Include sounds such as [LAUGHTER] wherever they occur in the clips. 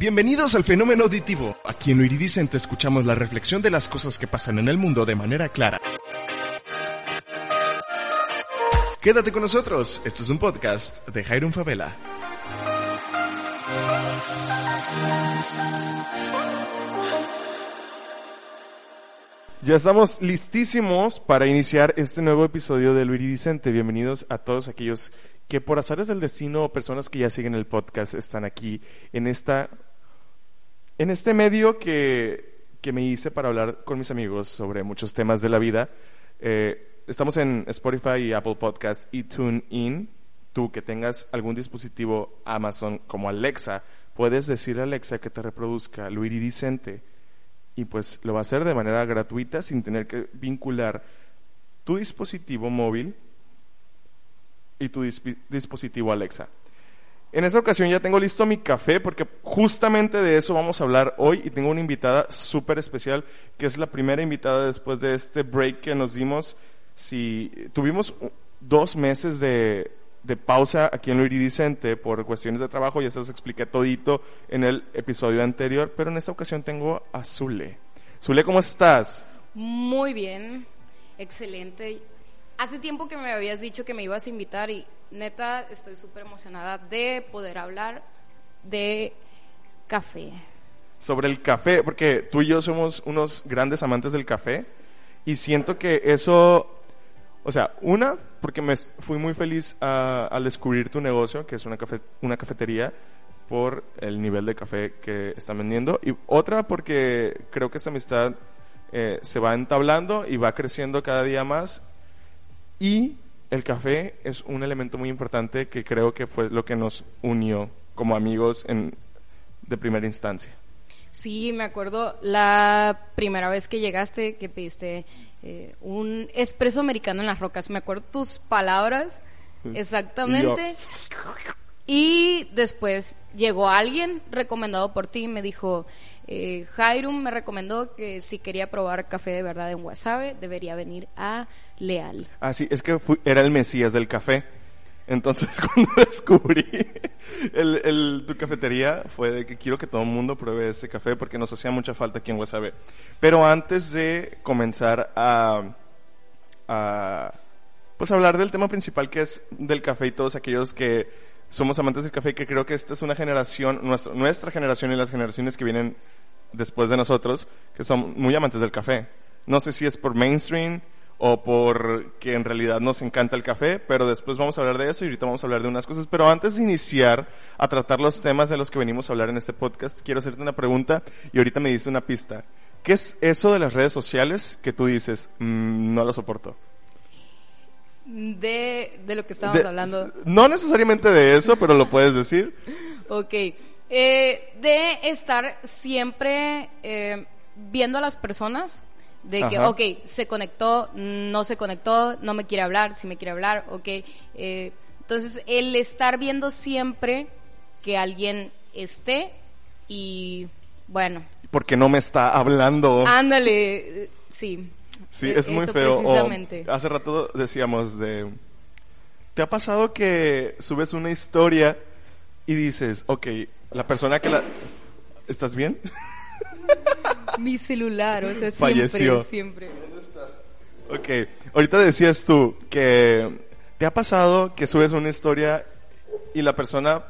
Bienvenidos al fenómeno auditivo. Aquí en Iridicente escuchamos la reflexión de las cosas que pasan en el mundo de manera clara. Quédate con nosotros. Este es un podcast de Jairon Favela. Ya estamos listísimos para iniciar este nuevo episodio de Iridicente. Bienvenidos a todos aquellos que por azares del destino o personas que ya siguen el podcast están aquí en esta en este medio que, que me hice para hablar con mis amigos sobre muchos temas de la vida. Eh, estamos en Spotify y Apple Podcast y TuneIn. Tú que tengas algún dispositivo Amazon como Alexa, puedes decirle a Alexa que te reproduzca lo iridicente y pues lo va a hacer de manera gratuita sin tener que vincular tu dispositivo móvil y tu dispositivo Alexa. En esta ocasión ya tengo listo mi café porque justamente de eso vamos a hablar hoy y tengo una invitada súper especial que es la primera invitada después de este break que nos dimos. Si tuvimos dos meses de, de pausa aquí en lo iridicente por cuestiones de trabajo, ya se los expliqué todito en el episodio anterior, pero en esta ocasión tengo a Zule. Zule, ¿cómo estás? Muy bien, excelente. Hace tiempo que me habías dicho que me ibas a invitar y neta estoy súper emocionada de poder hablar de café. Sobre el café, porque tú y yo somos unos grandes amantes del café y siento que eso, o sea, una, porque me fui muy feliz al descubrir tu negocio, que es una, una cafetería, por el nivel de café que están vendiendo. Y otra, porque creo que esta amistad eh, se va entablando y va creciendo cada día más y el café es un elemento muy importante que creo que fue lo que nos unió como amigos en, de primera instancia. Sí, me acuerdo la primera vez que llegaste, que pediste eh, un espresso americano en las rocas. Me acuerdo tus palabras exactamente. Y, después llegó alguien recomendado por ti y me dijo, eh, Jairum me recomendó que si quería probar café de verdad en Wasabe, debería venir a Leal. Ah, sí, es que era el Mesías del café. Entonces, [LAUGHS] cuando descubrí el, tu cafetería, fue de que quiero que todo el mundo pruebe ese café porque nos hacía mucha falta aquí en Wasabe. Pero antes de comenzar a, a pues hablar del tema principal que es del café y todos aquellos que somos amantes del café, que creo que esta es una generación, nuestra, nuestra generación y las generaciones que vienen después de nosotros, que son muy amantes del café. No sé si es por mainstream o por que en realidad nos encanta el café, pero después vamos a hablar de eso y ahorita vamos a hablar de unas cosas. Pero antes de iniciar a tratar los temas de los que venimos a hablar en este podcast, quiero hacerte una pregunta y ahorita me dice una pista. ¿Qué es eso de las redes sociales que tú dices, mm, no lo soporto? De, de lo que estábamos hablando. No necesariamente de eso, pero lo puedes decir. [LAUGHS] ok. Eh, de estar siempre eh, viendo a las personas, de que, ok, se conectó, no se conectó, no me quiere hablar, si me quiere hablar, ok. Eh, entonces, el estar viendo siempre que alguien esté y, bueno. Porque no me está hablando. Ándale, sí. Sí, es muy feo. hace rato decíamos de... ¿Te ha pasado que subes una historia y dices, ok, la persona que la... ¿Estás bien? [LAUGHS] Mi celular, o sea, Falleció. siempre, siempre. Ok, ahorita decías tú que te ha pasado que subes una historia y la persona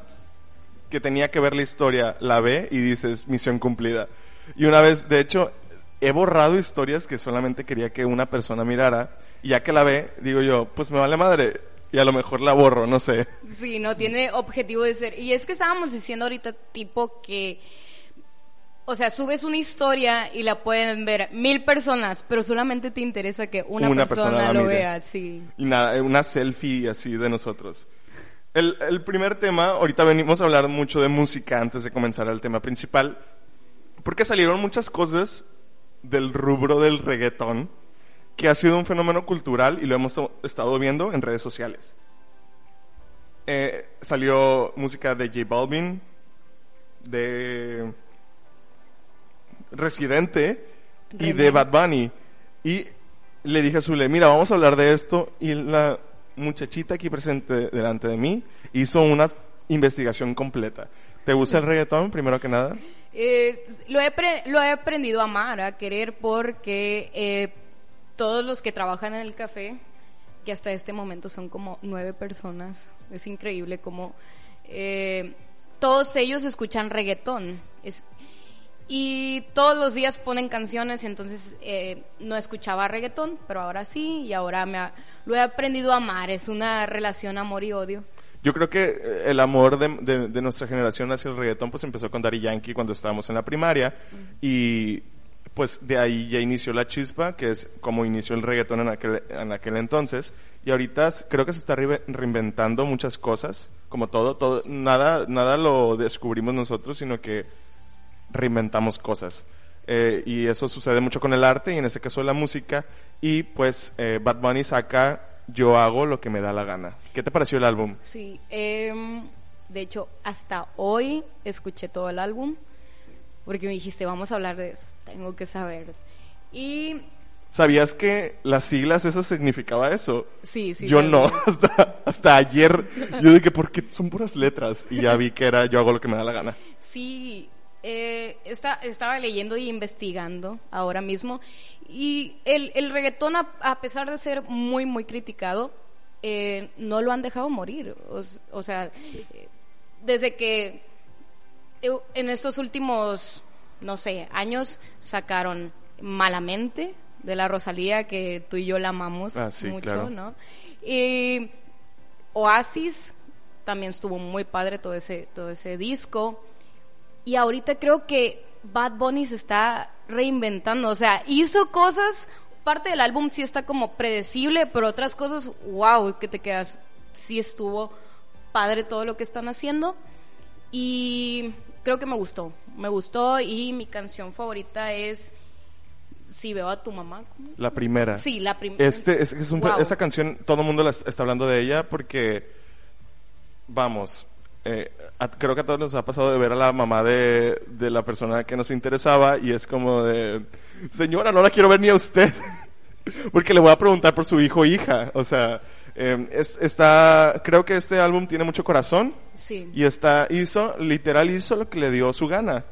que tenía que ver la historia la ve y dices, misión cumplida. Y una vez, de hecho, he borrado historias que solamente quería que una persona mirara y ya que la ve, digo yo, pues me vale madre, y a lo mejor la borro, no sé. Sí, no tiene objetivo de ser. Y es que estábamos diciendo ahorita tipo que, o sea, subes una historia y la pueden ver mil personas, pero solamente te interesa que una, persona, lo vea, sí. Y nada, una selfie así de nosotros. El, el primer tema, ahorita venimos a hablar mucho de música antes de comenzar el tema principal, porque salieron muchas cosas del rubro del reggaetón que ha sido un fenómeno cultural y lo hemos estado viendo en redes sociales. Eh, salió música de J Balvin, de Residente y de Bad Bunny. Y le dije a Zule, mira, vamos a hablar de esto. Y la muchachita aquí presente delante de mí hizo una investigación completa. ¿Te gusta el reggaetón, primero que nada? Eh, lo, he lo he aprendido a amar, a querer, porque eh, todos los que trabajan en el café, que hasta este momento son como nueve personas, es increíble como eh, todos ellos escuchan reggaetón. Es, y todos los días ponen canciones, entonces eh, no escuchaba reggaetón, pero ahora sí, y ahora me lo he aprendido a amar, es una relación amor y odio. Yo creo que eh, el amor de, de, nuestra generación hacia el reggaetón pues empezó con Daddy Yankee cuando estábamos en la primaria y pues de ahí ya inició la chispa, que es como inició el reggaetón en aquel, en aquel entonces y ahorita creo que se está reinventando muchas cosas, como todo, todo nada, nada lo descubrimos nosotros, sino que reinventamos cosas. Eh, y eso sucede mucho con el arte y en este caso la música. Y pues eh, Bad Bunny saca Yo hago lo que me da la gana. ¿Qué te pareció el álbum? Sí, eh, de hecho hasta hoy escuché todo el álbum porque me dijiste vamos a hablar de eso, tengo que saber. Y ¿Sabías que las siglas eso significaba eso? Sí, sí. Yo no, [LAUGHS] hasta, hasta ayer yo dije, ¿por qué son puras letras? Y ya vi que era yo hago lo que me da la gana. Sí, eh, estaba leyendo y investigando ahora mismo y el, el reggaetón, a, pesar de ser muy, muy criticado, eh, no lo han dejado morir. O, sea, desde que en estos últimos, no sé, años sacaron Malamente de la Rosalía, que tú y yo la amamos ah, mucho, ¿no? Y Oasis también estuvo muy padre todo ese, todo ese disco. Y ahorita creo que Bad Bunny se está reinventando. O sea, hizo cosas, parte del álbum sí está como predecible, pero otras cosas, wow, que te quedas, sí estuvo padre todo lo que están haciendo. Y creo que me gustó, me gustó y mi canción favorita es Si veo a tu mamá. La primera. Sí, la primera. Este, es, Esa canción, todo el mundo está hablando de ella porque, vamos, eh, creo que a todos nos ha pasado de ver a la mamá de, de, la persona que nos interesaba y es como de, señora, no la quiero ver ni a usted, [LAUGHS] porque le voy a preguntar por su hijo o hija. O sea, eh, está, creo que este álbum tiene mucho corazón sí. y está, hizo, literal hizo lo que le dio su gana.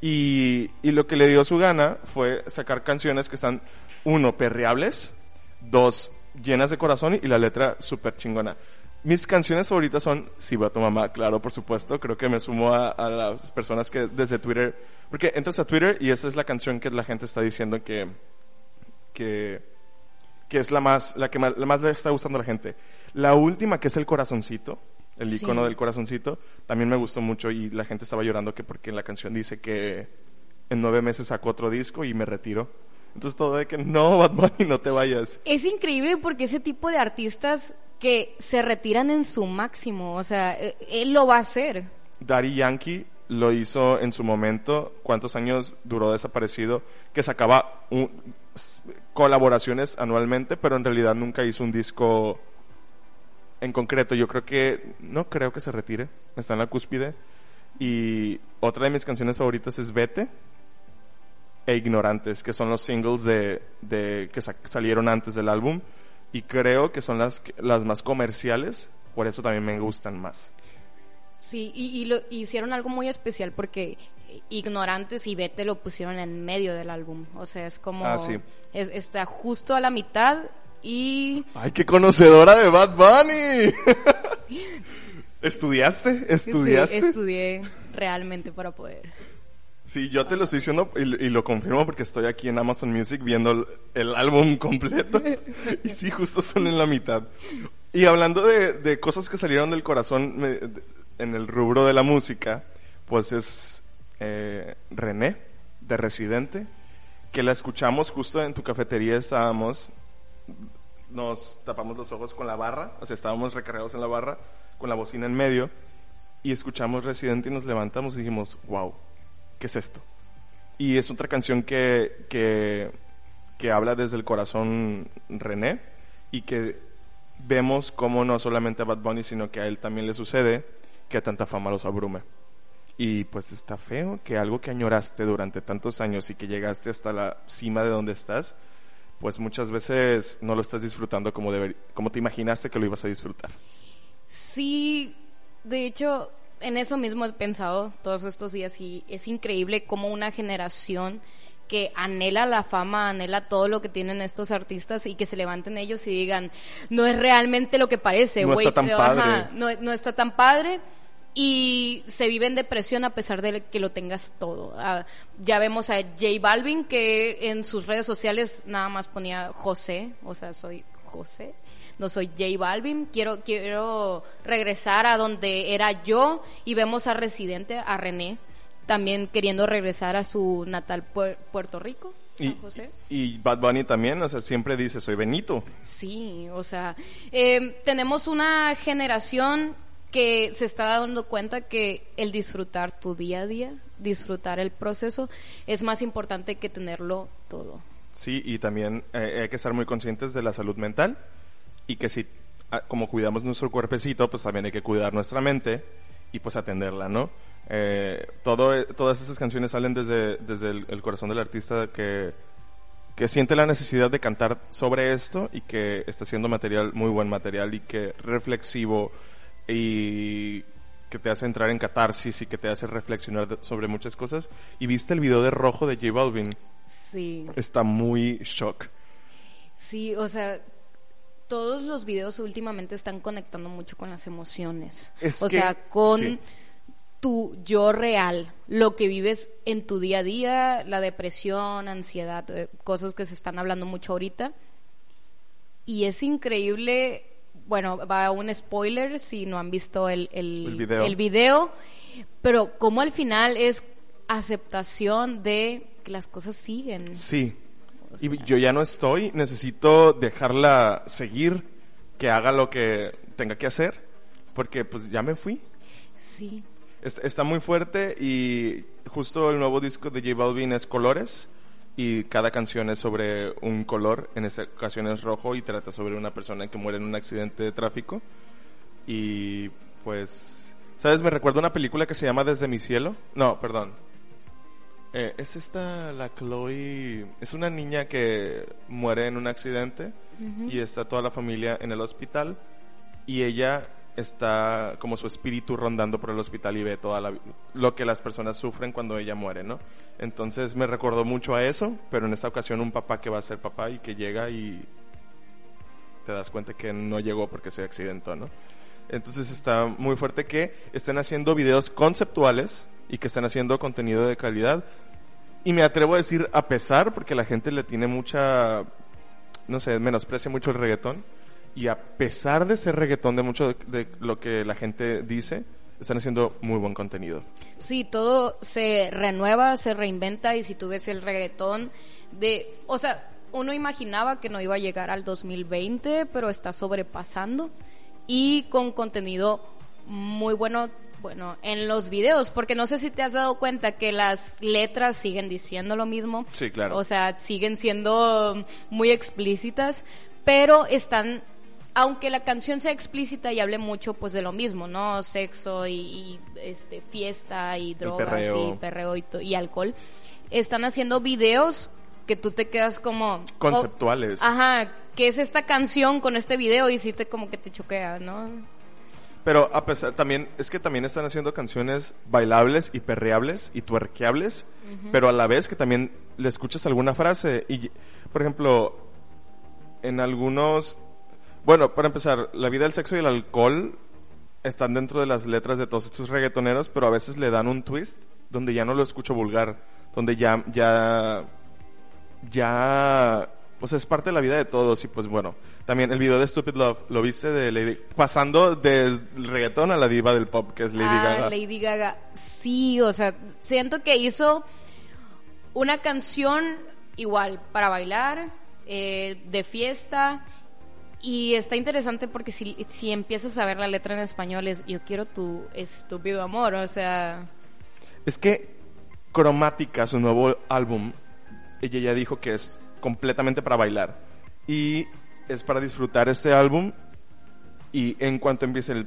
Y, y lo que le dio su gana fue sacar canciones que están, uno, perreables, dos, llenas de corazón y la letra súper chingona. Mis canciones favoritas son Si veo a tu mamá, claro, por supuesto. Creo que me sumo a, las personas que desde Twitter, porque entras a Twitter y esa es la canción que la gente está diciendo que, que, que es la más, la que más, la más le está gustando a la gente. La última, que es el corazoncito, el icono del corazoncito, también me gustó mucho y la gente estaba llorando que porque en la canción dice que en nueve meses sacó otro disco y me retiro. Entonces todo de que no, Batman, no te vayas. Es increíble porque ese tipo de artistas que se retiran en su máximo, o sea, e, él lo va a hacer. Daddy Yankee lo hizo en su momento, cuántos años duró desaparecido, que sacaba colaboraciones anualmente, pero en realidad nunca hizo un disco en concreto. Yo creo que, no creo que se retire, está en la cúspide. Y otra de mis canciones favoritas es Vete e Ignorantes, que son los singles de, de que salieron antes del álbum y creo que son las, las más comerciales, por eso también me gustan más. Sí, y, lo, hicieron algo muy especial porque Ignorantes y Vete lo pusieron en medio del álbum, o sea, es como... Ah, sí. está justo a la mitad y... ¡Ay, qué conocedora de Bad Bunny! ¿Estudiaste? [LAUGHS] ¿Estudiaste? Sí, estudié realmente para poder. Sí, yo te lo estoy diciendo y, lo confirmo porque estoy aquí en Amazon Music viendo el, álbum completo. [LAUGHS] y sí, justo son en la mitad. Y hablando de, cosas que salieron del corazón en el rubro de la música, pues es eh, René, de Residente, que la escuchamos justo en tu cafetería, estábamos, nos tapamos los ojos con la barra, o sea, estábamos recargados en la barra, con la bocina en medio, y escuchamos Residente y nos levantamos y dijimos, wow ¿qué es esto? Y es otra canción que, que, que habla desde el corazón René y que vemos cómo no solamente a Bad Bunny, sino que a él también le sucede que tanta fama los abrume. Y pues está feo que algo que añoraste durante tantos años y que llegaste hasta la cima de donde estás, pues muchas veces no lo estás disfrutando como, deber, como te imaginaste que lo ibas a disfrutar. Sí, de hecho, en eso mismo he pensado todos estos días y es increíble cómo una generación que anhela la fama, anhela todo lo que tienen estos artistas y que se levanten ellos y digan, no es realmente lo que parece, No está tan padre. ajá, no, no está tan padre y se vive en depresión a pesar de que lo tengas todo. Ah, ya vemos a J Balvin que en sus redes sociales nada más ponía José, o sea, soy José. No soy J Balvin, quiero quiero regresar a donde era yo y vemos a Residente, a René, también queriendo regresar a su natal Puer- Puerto Rico, San Y, José. y Bad Bunny también, o sea, siempre dice, soy Benito. Sí, o sea, eh, tenemos una generación que se está dando cuenta que el disfrutar tu día a día, disfrutar el proceso, es más importante que tenerlo todo. Sí, y también eh, hay que estar muy conscientes de la salud mental y que si, ah, como cuidamos nuestro cuerpecito, pues también hay que cuidar nuestra mente y pues atenderla, ¿no? Eh, todo, todas esas canciones salen desde, desde el, el corazón del artista que, que siente la necesidad de cantar sobre esto y que está haciendo material, muy buen material y que reflexivo y que te hace entrar en catarsis y que te hace reflexionar sobre muchas cosas. Y viste el video de Rojo de J Balvin. Sí, Está muy shock. sí, o sea, todos los videos últimamente están conectando mucho con las emociones. Es o que- sea, con sí. tu yo real, lo que vives en tu día a día, la depresión, ansiedad, eh, cosas que se están hablando mucho ahorita. Y es increíble, bueno, va un spoiler si no han visto el, el, El video. el video, pero como al final es aceptación de que las cosas siguen. Sí. O Y sea, yo ya no estoy, necesito dejarla seguir, que haga lo que tenga que hacer, porque pues ya me fui. Sí, Es- Está muy fuerte y justo el nuevo disco de J Balvin es Colores y cada canción es sobre un color, en esta ocasión es rojo y trata sobre una persona que muere en un accidente de tráfico y pues, ¿sabes? Me recuerda una película que se llama Desde mi cielo. No, perdón. Eh, es esta, la Chloe, es una niña que muere en un accidente y está toda la familia en el hospital y ella está como su espíritu rondando por el hospital y ve toda la, lo que las personas sufren cuando ella muere, ¿no? Entonces me recordó mucho a eso, pero en esta ocasión un papá que va a ser papá y que llega y te das cuenta que no llegó porque se accidentó, ¿no? Entonces está muy fuerte que estén haciendo videos conceptuales y que estén haciendo contenido de calidad. Y me atrevo a decir a pesar, porque la gente le tiene mucha, no sé, menosprecia mucho el reggaetón. Y a pesar de ser reggaetón de mucho de, lo que la gente dice, están haciendo muy buen contenido. Sí, todo se renueva, se reinventa y si tú ves el reggaetón de, o sea, uno imaginaba que no iba a llegar al 2020, pero está sobrepasando y con contenido muy bueno, bueno, en los videos, porque no sé si te has dado cuenta que las letras siguen diciendo lo mismo. Sí, claro. O sea, siguen siendo muy explícitas, pero están aunque la canción sea explícita y hable mucho pues de lo mismo, ¿no? Sexo y, y, este fiesta y drogas perreo. y perreo y, y alcohol, están haciendo videos que tú te quedas como Conceptuales. oh, ajá, ¿qué es esta canción con este video? Y sí te como que te choquea, ¿no? Pero a pesar, también, es que también están haciendo canciones bailables y perreables y tuerqueables, pero a la vez que también le escuchas alguna frase. Y, por ejemplo, en algunos, bueno, para empezar, la vida, el sexo y el alcohol están dentro de las letras de todos estos reggaetoneros, pero a veces le dan un twist donde ya no lo escucho vulgar, donde ya, ya, ya, pues es parte de la vida de todos y pues bueno, también el video de Stupid Love, ¿lo viste de Lady, pasando del reggaetón a la diva del pop que es Lady ah, Gaga? Lady Gaga. Sí, o sea, siento que hizo una canción igual para bailar, eh, de fiesta. Y está interesante porque si, si empiezas a ver la letra en español es yo quiero tu estúpido amor, o sea, Es que Cromática, su nuevo álbum, ella ya dijo que es completamente para bailar. Y es para disfrutar este álbum. Y en cuanto empiece el...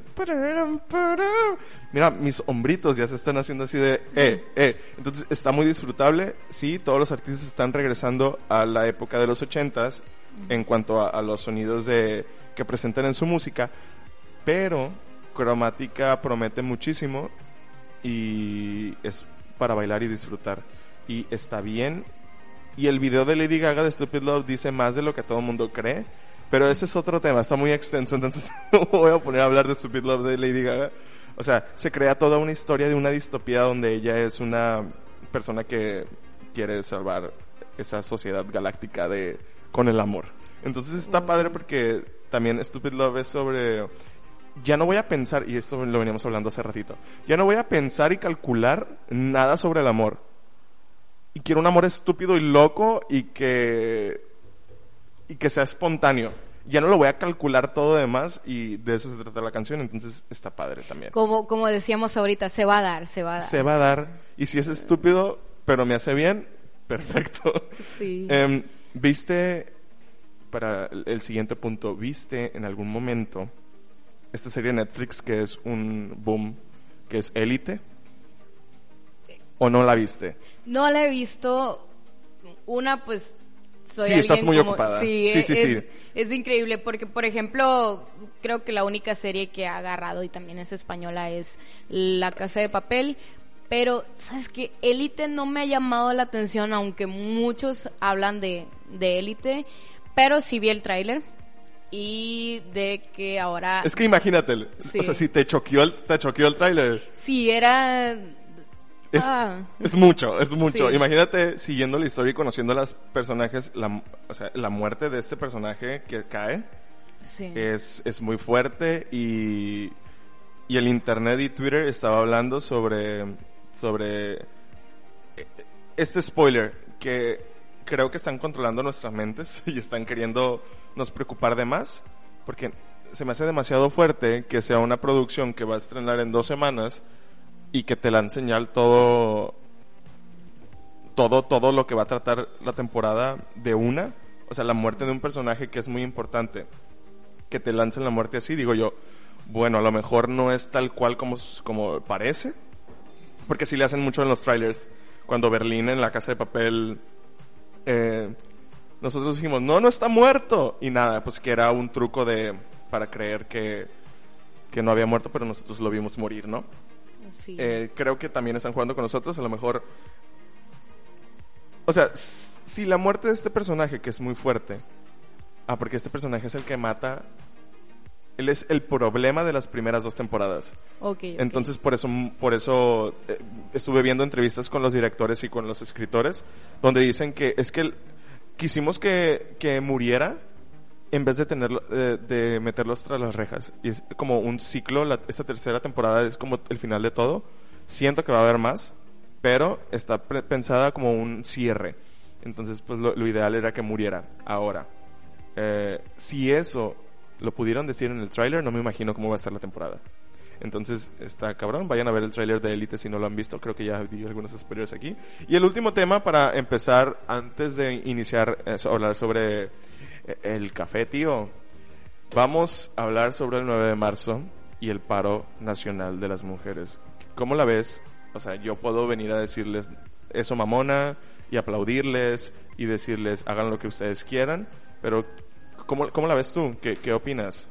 Mira, mis hombritos ya se están haciendo así de... Eh, eh. Entonces está muy disfrutable. Sí, todos los artistas están regresando a la época de los ochentas en cuanto a, a los sonidos de, que presentan en su música. Pero cromática promete muchísimo y es para bailar y disfrutar. Y está bien. Y el video de Lady Gaga de Stupid Love dice más de lo que todo el mundo cree. Pero ese es otro tema, está muy extenso, entonces [LAUGHS] no voy a poner a hablar de Stupid Love de Lady Gaga. O sea, se crea toda una historia de una distopía donde ella es una persona que quiere salvar esa sociedad galáctica de con el amor. Entonces está padre porque también Stupid Love es sobre ya no voy a pensar, y esto lo veníamos hablando hace ratito, ya no voy a pensar y calcular nada sobre el amor. Y quiero un amor estúpido y loco y que, y que sea espontáneo. Ya no lo voy a calcular todo demás y de eso se trata la canción, entonces está padre también. Como, como decíamos ahorita, se va a dar, se va a dar. Se va a dar. Y si es estúpido, pero me hace bien, [LAUGHS] perfecto. Sí. Em, ¿Viste, para el siguiente punto, viste en algún momento esta serie de Netflix que es un boom, que es Élite? ¿O no la viste? No la he visto. Una, pues, soy Sí, estás muy como- ocupada. Sí, Sí, sí, es, sí. es increíble porque, por ejemplo, creo que la única serie que ha agarrado y también es española es La Casa de Papel. Pero, ¿sabes qué? Élite no me ha llamado la atención, aunque muchos hablan de, de Élite. Pero sí vi el tráiler y de que ahora... Es que imagínate, Sí. o sea, si te choqueó el, te choqueó el tráiler, Sí, era... es, Ah. es mucho, es mucho. Sí. Imagínate siguiendo la historia y conociendo a los personajes, la, o sea, la muerte de este personaje que cae Sí. es, es muy fuerte y, y el internet y Twitter estaba hablando sobre, sobre eh, este spoiler que creo que están controlando nuestras mentes [LAUGHS] y están queriendo nos preocupar de más porque se me hace demasiado fuerte que sea una producción que va a estrenar en dos semanas y que te la enseñar todo todo todo lo que va a tratar la temporada de una o sea la muerte de un personaje que es muy importante que te lancen la muerte así, digo yo, bueno, a lo mejor no es tal cual como, como parece, porque sí le hacen mucho en los trailers. Cuando Berlín en la casa de papel, eh, nosotros dijimos, no, no está muerto. Y nada, pues que era un truco de, para creer que, que no había muerto, pero nosotros lo vimos morir, ¿no? Sí. Eh, creo que también están jugando con nosotros, a lo mejor... O sea, si la muerte de este personaje, que es muy fuerte, ah, porque este personaje es el que mata, él es el problema de las primeras dos temporadas. Ok, ok. Entonces, por eso, por eso eh, estuve viendo entrevistas con los directores y con los escritores, donde dicen que es que el- quisimos que, que muriera en vez de tenerlo, eh, de meterlos tras las rejas. Y es como un ciclo, la- esta tercera temporada es como el final de todo. Siento que va a haber más, pero está pensada como un cierre. Entonces, pues lo, ideal era que muriera ahora. Eh, si eso lo pudieron decir en el tráiler, no me imagino cómo va a estar la temporada. Entonces, está cabrón. Vayan a ver el tráiler de Elite si no lo han visto. Creo que ya vi algunos spoilers aquí. Y el último tema para empezar, antes de iniciar a hablar sobre eh, el café, tío. Vamos a hablar sobre el 9 de marzo y el paro nacional de las mujeres. ¿Cómo la ves? O sea, yo puedo venir a decirles eso mamona y aplaudirles y decirles hagan lo que ustedes quieran, pero ¿cómo, cómo la ves tú? ¿Qué, qué opinas?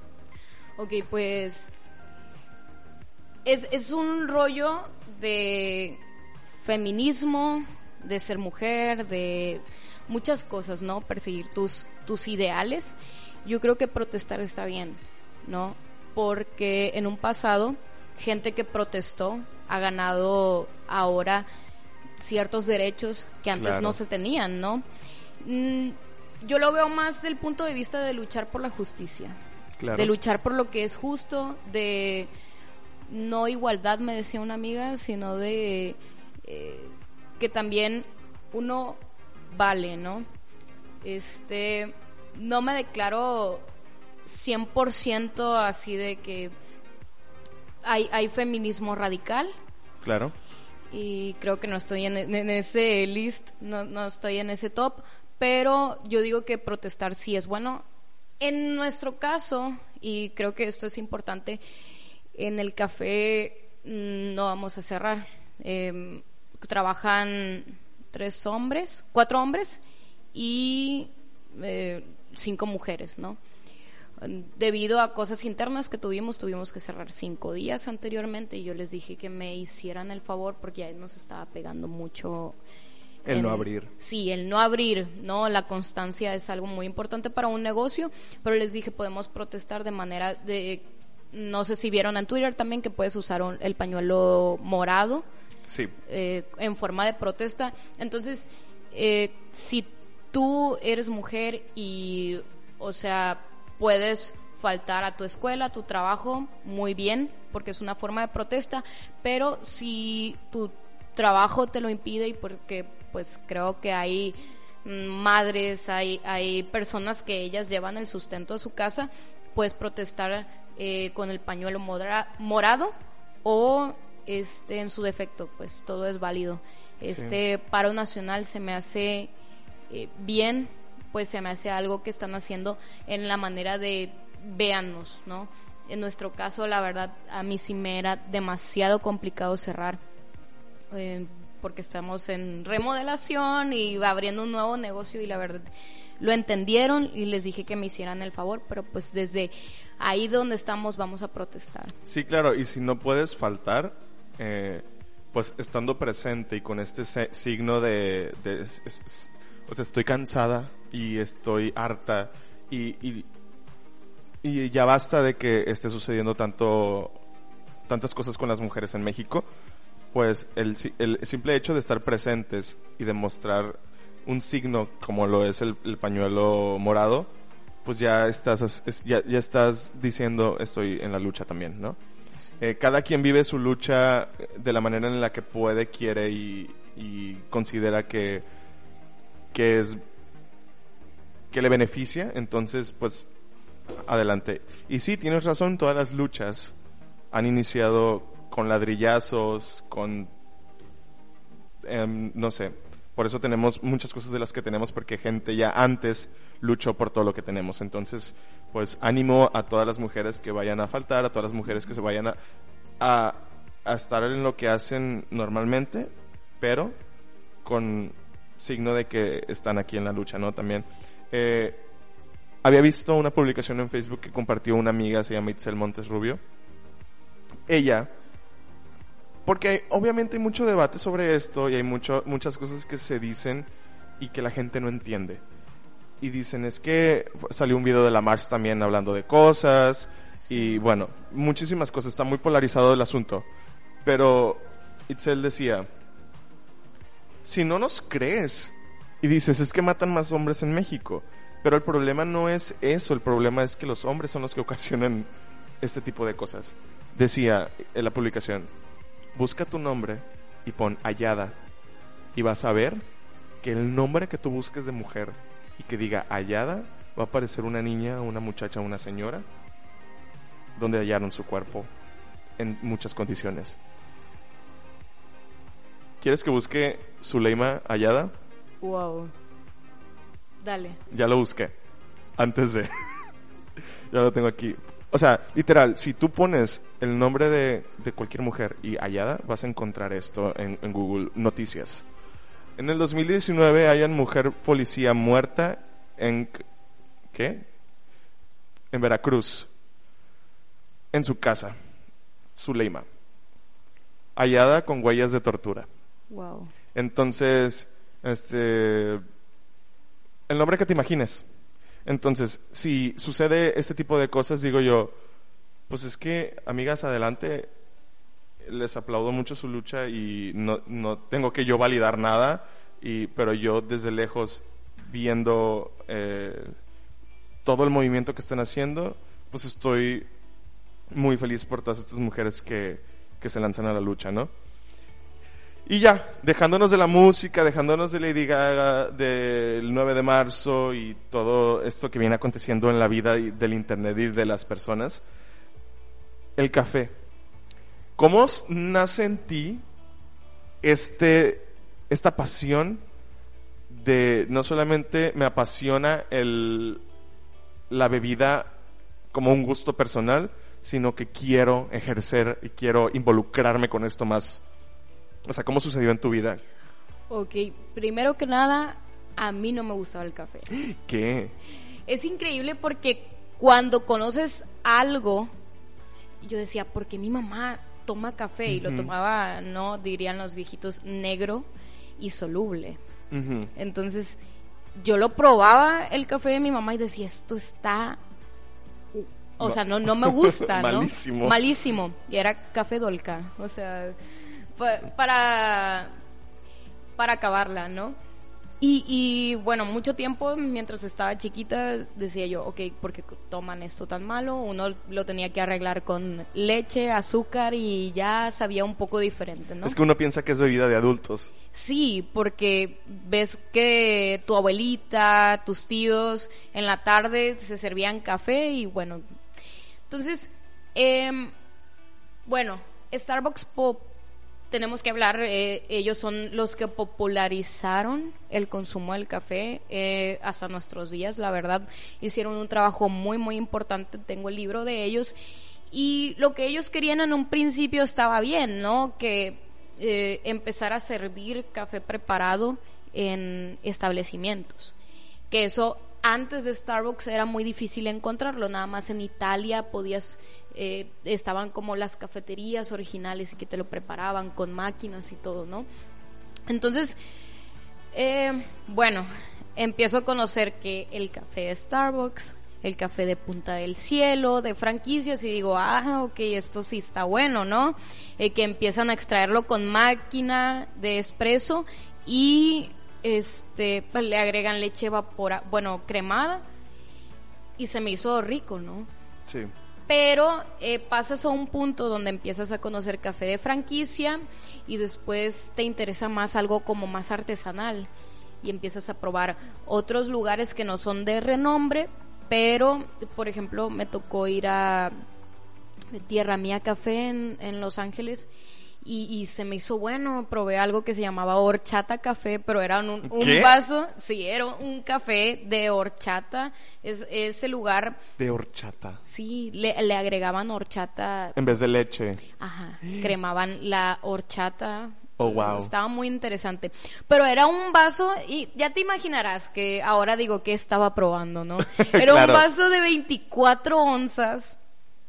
Ok, pues es, es un rollo de feminismo, de ser mujer, de muchas cosas, ¿no? Perseguir tus, tus ideales. Yo creo que protestar está bien, ¿no? Porque en un pasado, gente que protestó ha ganado ahora ciertos derechos que antes Claro. no se tenían, ¿no? Mm, yo lo veo más del punto de vista de luchar por la justicia Claro. de luchar por lo que es justo, de no igualdad, me decía una amiga, sino de eh, que también uno vale, ¿no? Este, no me declaro 100% así de que hay, hay feminismo radical Claro. y creo que no estoy en, en ese list, no, no estoy en ese top, pero yo digo que protestar sí es bueno. En nuestro caso, y creo que esto es importante, en el café mm, no vamos a cerrar. Em, trabajan tres hombres, cuatro hombres y eh, cinco mujeres, ¿no? debido a cosas internas que tuvimos, tuvimos que cerrar cinco días anteriormente y yo les dije que me hicieran el favor porque ya nos estaba pegando mucho. El no abrir. Sí, el no abrir, ¿no? La constancia es algo muy importante para un negocio, pero les dije, podemos protestar de manera de, no sé si vieron en Twitter también que puedes usar el pañuelo morado. Sí. Eh, en forma de protesta. Entonces, eh, si tú eres mujer y, o sea, puedes faltar a tu escuela, a tu trabajo, muy bien, porque es una forma de protesta, pero si tu trabajo te lo impide y porque pues creo que hay madres, hay, hay personas que ellas llevan el sustento de su casa, puedes protestar eh, con el pañuelo morado o este en su defecto, pues todo es válido. Este paro nacional se me hace eh, bien, pues se me hace algo que están haciendo en la manera de véannos, ¿no? En nuestro caso, la verdad, a mí sí me era demasiado complicado cerrar. Eh, porque estamos en remodelación y abriendo un nuevo negocio y la verdad lo entendieron y les dije que me hicieran el favor, pero pues desde ahí donde estamos vamos a protestar. Sí, claro, y si no puedes faltar, eh, pues estando presente y con este signo de, o sea, estoy cansada y estoy harta y, y, ya basta de que esté sucediendo tanto, tantas cosas con las mujeres en México, pues el, el simple hecho de estar presentes y demostrar un signo como lo es el, pañuelo morado, pues ya estás, ya, ya estás diciendo estoy en la lucha también, ¿no? Eh, cada quien vive su lucha de la manera en la que puede, quiere y, considera que, que es que le beneficia, entonces pues adelante. Y sí, tienes razón, todas las luchas han iniciado con ladrillazos, con em, no sé, por eso tenemos muchas cosas de las que tenemos porque gente ya antes luchó por todo lo que tenemos. Entonces, pues ánimo a todas las mujeres que vayan a faltar, a todas las mujeres que se vayan a, estar en lo que hacen normalmente, pero con signo de que están aquí en la lucha, ¿no? También. Eh, había visto una publicación en Facebook que compartió una amiga, se llama Itzel Montes Rubio. Ella, porque obviamente hay mucho debate sobre esto y hay mucho, muchas cosas que se dicen y que la gente no entiende y dicen es que salió un video de la Mars también hablando de cosas y bueno, muchísimas cosas, está muy polarizado el asunto. Pero Itzel decía, si no nos crees y dices es que matan más hombres en México, pero el problema no es eso, el problema es que los hombres son los que ocasionan este tipo de cosas. Decía en la publicación, busca tu nombre y pon hallada y vas a ver que el nombre que tú busques de mujer y que diga hallada, va a aparecer una niña, una muchacha, una señora, donde hallaron su cuerpo en muchas condiciones. ¿Quieres que busque Zuleima hallada? Wow. Dale. Ya lo busqué. Antes de. [LAUGHS] ya lo tengo aquí. O sea, literal, si tú pones el nombre de, de cualquier mujer y hallada, vas a encontrar esto en, en Google Noticias. En el 2019 hayan mujer policía muerta en ¿qué? En Veracruz, en su casa, Zuleima, hallada con huellas de tortura. Wow. Entonces, este, el nombre que te imagines. Entonces, si sucede este tipo de cosas, digo yo, pues es que, amigas, adelante, les aplaudo mucho su lucha y no, no tengo que yo validar nada, y, pero yo desde lejos viendo eh, todo el movimiento que están haciendo, pues estoy muy feliz por todas estas mujeres que, que se lanzan a la lucha, ¿no? Y ya, dejándonos de la música, dejándonos de Lady Gaga, del 9 de marzo y todo esto que viene aconteciendo en la vida del Internet y de las personas, el café. ¿Cómo nace en ti este, esta pasión de no solamente me apasiona el, la bebida como un gusto personal, sino que quiero ejercer y quiero involucrarme con esto más? O sea, ¿cómo sucedió en tu vida? Ok, primero que nada, a mí no me gustaba el café. ¿Qué? Es increíble porque cuando conoces algo, yo decía, ¿por qué mi mamá toma café? Y lo tomaba, no, dirían los viejitos, negro y soluble. Entonces, yo lo probaba el café de mi mamá y decía, esto está... O sea, no, no me gusta, [LAUGHS] ¿no? Malísimo. Malísimo. Y era café dolca. O sea, para, para acabarla, ¿no? Y, y bueno, mucho tiempo mientras estaba chiquita decía yo, ok, ¿por qué toman esto tan malo? Uno lo tenía que arreglar con leche, azúcar y ya sabía un poco diferente, ¿no? Es que uno piensa que es bebida de adultos. Sí, porque ves que tu abuelita, tus tíos, en la tarde se servían café y bueno. Entonces, em, bueno, Starbucks po- tenemos que hablar, eh, ellos son los que popularizaron el consumo del café eh, hasta nuestros días, la verdad, hicieron un trabajo muy, muy importante, tengo el libro de ellos, y lo que ellos querían en un principio estaba bien, ¿no? Que eh, empezar a servir café preparado en establecimientos, que eso antes de Starbucks era muy difícil encontrarlo, nada más en Italia podías, eh, estaban como las cafeterías originales y que te lo preparaban con máquinas y todo, ¿no? Entonces, eh, bueno, empiezo a conocer que el café de Starbucks, el café de Punta del Cielo, de franquicias, y digo, ah, ok, esto sí está bueno, ¿no? Eh, que empiezan a extraerlo con máquina de espresso y este pues, le agregan leche evapora, bueno, cremada, y se me hizo rico, ¿no? Sí. Pero eh, pasas a un punto donde empiezas a conocer café de franquicia y después te interesa más algo como más artesanal y empiezas a probar otros lugares que no son de renombre, pero por ejemplo me tocó ir a Tierra Mía Café en, en Los Ángeles y, y se me hizo bueno, probé algo que se llamaba horchata café, pero era un, un ¿Qué? vaso, sí, era un café de horchata, es ese lugar De horchata. Sí, le, le agregaban horchata, En vez de leche. ajá, cremaban la horchata. Oh, wow. Estaba muy interesante. Pero era un vaso, y ya te imaginarás que ahora digo que estaba probando, ¿no? [LAUGHS] Era Claro. un vaso de 24 onzas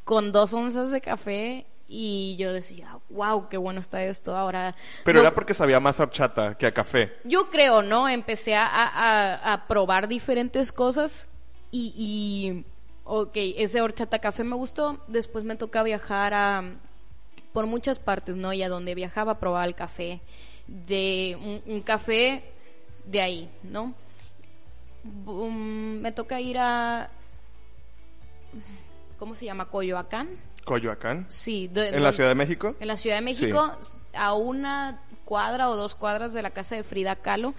con dos onzas de café y yo decía, wow, qué bueno está esto. Ahora. Pero no- era porque sabía más a horchata que a café. yo creo, ¿no? Empecé a, a- a probar diferentes cosas y, y, ok, ese horchata café me gustó. Después me toca viajar a, por muchas partes, ¿no? Y a donde viajaba probaba el café, de un, un café de ahí, ¿no? Um, me toca ir a, ¿cómo se llama? Coyoacán. Coyoacán. Sí, de- En la Ciudad de México. en la Ciudad de México, a una cuadra o dos cuadras de la casa de Frida Kahlo,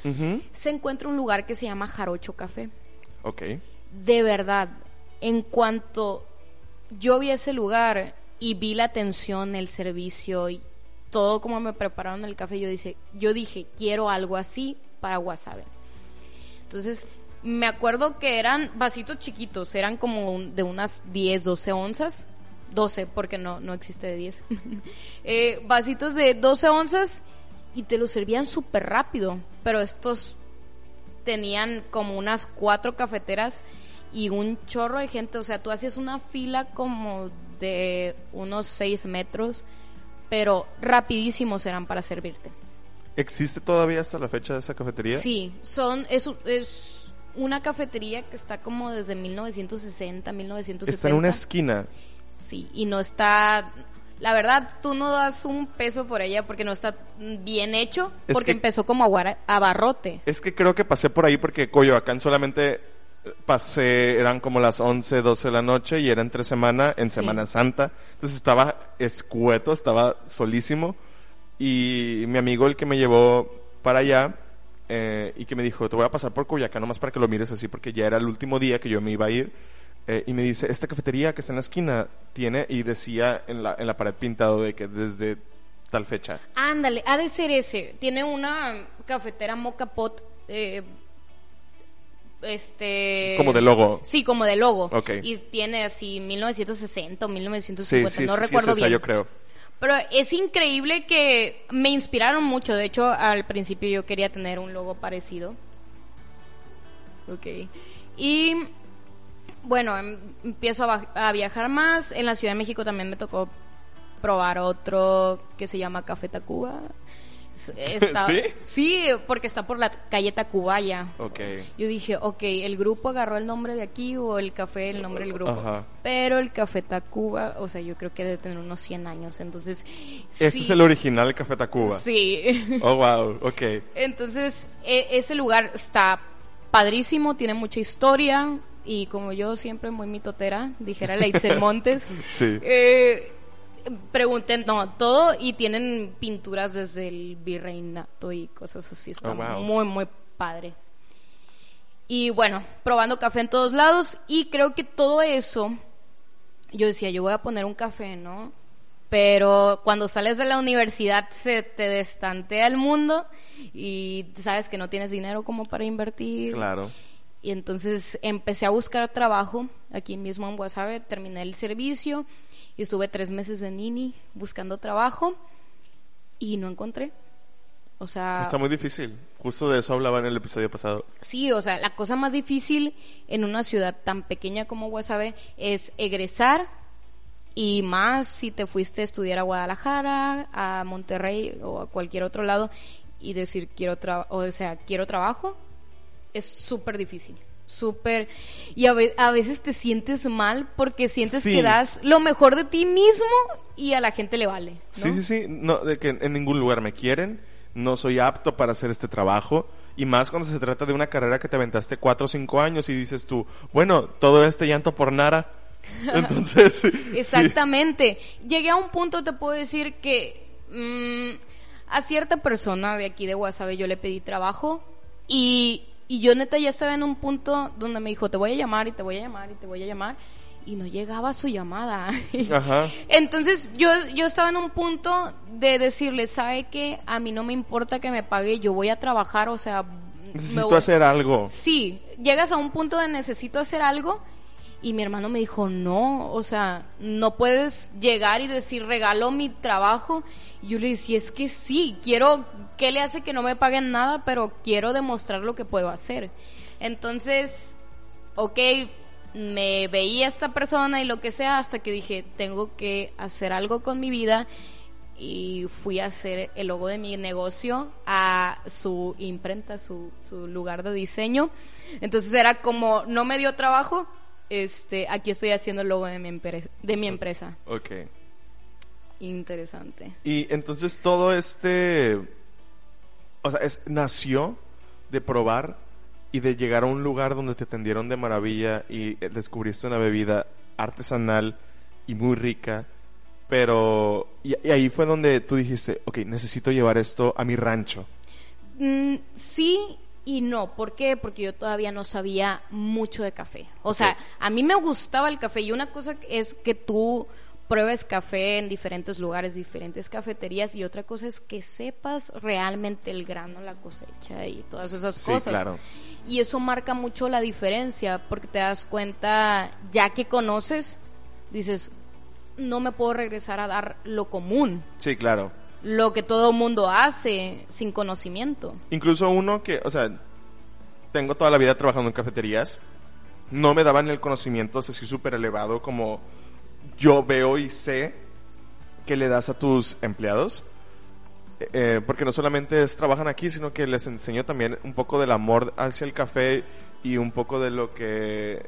se encuentra un lugar que se llama Jarocho Café. Ok. De verdad, en cuanto yo vi ese lugar y vi la atención, el servicio y todo como me prepararon el café, yo dije, yo dije, quiero algo así para Guasave. Entonces, me acuerdo que eran vasitos chiquitos, eran como un- de unas 10, 12 onzas. 12, porque no, no existe de 10. [LAUGHS] Eh, vasitos de 12 onzas y te los servían súper rápido. Pero estos tenían como unas cuatro cafeteras y un chorro de gente. O sea, tú hacías una fila como de unos 6 metros, pero rapidísimos eran para servirte. ¿Existe todavía hasta la fecha esa cafetería? Sí, son, es, es una cafetería que está como desde 1960, 1970. Está en una esquina. Sí, y no está, la verdad, tú no das un peso por ella porque no está bien hecho, Es porque que- empezó como abarrote. Es que creo que pasé por ahí porque Coyoacán solamente eh, pasé, eran como las 11, 12 de la noche y era entre semana, en Sí. Semana Santa. Entonces estaba escueto, estaba solísimo. Y mi amigo, el que me llevó para allá, eh, y que me dijo, te voy a pasar por Coyoacán nomás para que lo mires así, porque ya era el último día que yo me iba a ir. Eh, y me dice, esta cafetería que está en la esquina tiene, y decía en la, en la pared pintado de que desde tal fecha. Ándale, ha de ser ese. Tiene una cafetera Moca Pot, eh, este... Como de logo. Sí, como de logo. Ok. Y tiene así 1960 o Sí, 1950, sí, no sí, sí, recuerdo es esa, bien. yo creo. Pero es increíble que me inspiraron mucho. De hecho, al principio yo quería tener un logo parecido. Ok. Y bueno, em- empiezo a, viajar más. En la Ciudad de México también me tocó probar otro que se llama Café Tacuba. Es- está- [LAUGHS] ¿Sí? Sí, porque está por la calle Tacubaya. Ok. Yo dije, ok, el grupo agarró el nombre de aquí o el café el nombre del grupo. Ajá. Pero el Café Tacuba, o sea, yo creo que debe tener unos 100 años. Entonces, Ese sí, es el original Café Tacuba. Sí. [LAUGHS] Oh, wow. Ok. Entonces, e- ese lugar está padrísimo, tiene mucha historia y como yo siempre muy mitotera, dijera Leitzel Montes, [LAUGHS] Sí. eh, pregunté, no, todo y tienen pinturas desde el virreinato y cosas así, está Oh, wow. muy, muy padre. Y bueno, probando café en todos lados y creo que todo eso, yo decía, yo voy a poner un café, ¿no? Pero cuando sales de la universidad se te destantea el mundo y sabes que no tienes dinero como para invertir. Claro. Y entonces empecé a buscar trabajo aquí mismo en Guasave, terminé el servicio y estuve tres meses en Nini buscando trabajo y no encontré. O sea, Está muy difícil. Justo de eso hablaba en el episodio pasado. sí, o sea, la cosa más difícil en una ciudad tan pequeña como Guasave es egresar y más si te fuiste a estudiar a Guadalajara, a Monterrey o a cualquier otro lado y decir quiero tra o sea, quiero trabajo es súper difícil. Súper. Y a, ve- a veces te sientes mal porque sientes Sí. que das lo mejor de ti mismo y a la gente le vale. ¿no? Sí, sí, sí. No, de que en ningún lugar me quieren. No soy apto para hacer este trabajo. Y más cuando se trata de una carrera que te aventaste cuatro o cinco años y dices tú, bueno, todo este llanto por nada. [LAUGHS] Entonces, sí. Exactamente. Llegué a un punto, te puedo decir que mm, a cierta persona de aquí de Guasave yo le pedí trabajo y, y yo neta ya estaba en un punto donde me dijo, te voy a llamar y te voy a llamar y te voy a llamar y no llegaba su llamada. [LAUGHS] Ajá. Entonces yo, yo estaba en un punto de decirle, ¿sabe qué? A mí no me importa que me pague, yo voy a trabajar, o sea... Necesito voy- hacer algo. Sí, llegas a un punto de necesito hacer algo y mi hermano me dijo, no, o sea, no puedes llegar y decir regalo mi trabajo. Y yo le decía, es que sí, quiero, ¿qué le hace que no me paguen nada? Pero quiero demostrar lo que puedo hacer. Entonces, ok, me veía esta persona y lo que sea hasta que dije, tengo que hacer algo con mi vida y fui a hacer el logo de mi negocio a su imprenta, su, su lugar de diseño. Entonces era como, no me dio trabajo, este, aquí estoy haciendo el logo de mi, empresa de mi empresa. Ok. Interesante. Y entonces todo este, o sea, es, nació de probar y de llegar a un lugar donde te atendieron de maravilla y eh, descubriste una bebida artesanal y muy rica, pero y, y ahí fue donde tú dijiste, ok, necesito llevar esto a mi rancho. Mm, sí y no. ¿Por qué? Porque yo todavía no sabía mucho de café. O sea, a mí me gustaba el café y una cosa es que tú pruebes café en diferentes lugares, diferentes cafeterías y otra cosa es que sepas realmente el grano, la cosecha y todas esas Sí, cosas. claro. Y eso marca mucho la diferencia porque te das cuenta, ya que conoces, dices, no me puedo regresar a dar lo común, Sí, claro. Lo que todo mundo hace sin conocimiento. Incluso uno que, o sea, tengo toda la vida trabajando en cafeterías, no me daban el conocimiento así súper elevado como yo veo y sé que le das a tus empleados. Eh, porque no solamente es trabajan aquí, sino que les enseño también un poco del amor hacia el café y un poco de lo que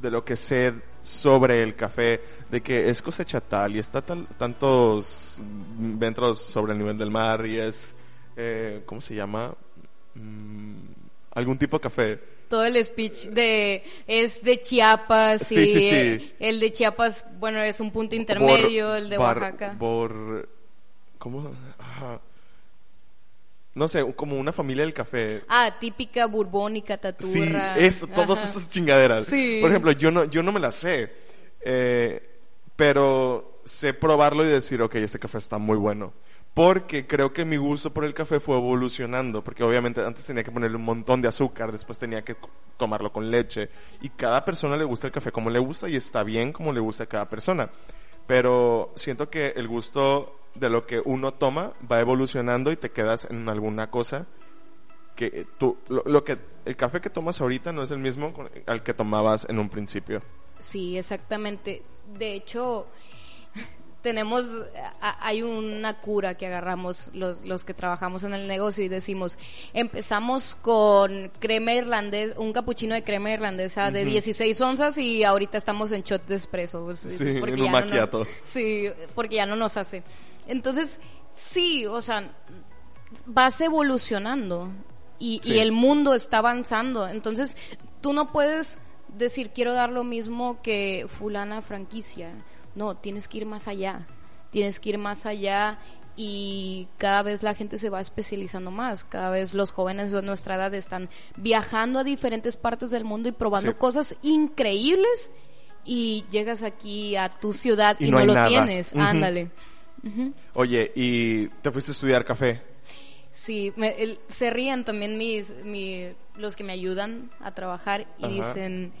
de lo que sé sobre el café, de que es cosecha tal y está tal, tantos metros sobre el nivel del mar y es, eh, ¿cómo se llama? Mm, algún tipo de café. todo el speech de es de Chiapas Sí, y sí, sí. el de Chiapas bueno es un punto intermedio el de Oaxaca Bor, ¿Cómo? Ajá. No sé, como una familia del café. ah típica borbónica Sí, taturra eso, todas esas chingaderas. Sí. Por ejemplo, yo no, yo no me las sé. eh, pero sé probarlo y decir, ok, este café está muy bueno. Porque creo que mi gusto por el café fue evolucionando. Porque obviamente antes tenía que ponerle un montón de azúcar, después tenía que tomarlo con leche. Y cada persona le gusta el café como le gusta y está bien como le gusta a cada persona. Pero siento que el gusto de lo que uno toma va evolucionando y te quedas en alguna cosa que tú, lo, que, el café que tomas ahorita no es el mismo al que tomabas en un principio. Sí, exactamente. De hecho, tenemos, a- hay una cura que agarramos los, los que trabajamos en el negocio y decimos, empezamos con crema irlandés, un capuchino de crema irlandesa de 16 onzas y ahorita estamos en shot de espresso. pues, Sí, en un no- macchiato. sí, porque ya no nos hace. Entonces, sí, o sea, vas evolucionando y, Sí. y el mundo está avanzando. Entonces, tú no puedes decir quiero dar lo mismo que fulana franquicia. No, tienes que ir más allá. Tienes que ir más allá y cada vez la gente se va especializando más. Cada vez los jóvenes de nuestra edad están viajando a diferentes partes del mundo y probando Sí. cosas increíbles y llegas aquí a tu ciudad Y y, no lo nada. tienes. Ándale. Oye, ¿y te fuiste a estudiar café? Sí, me- el- se ríen también mis, mi- los que me ayudan a trabajar y Ajá. dicen,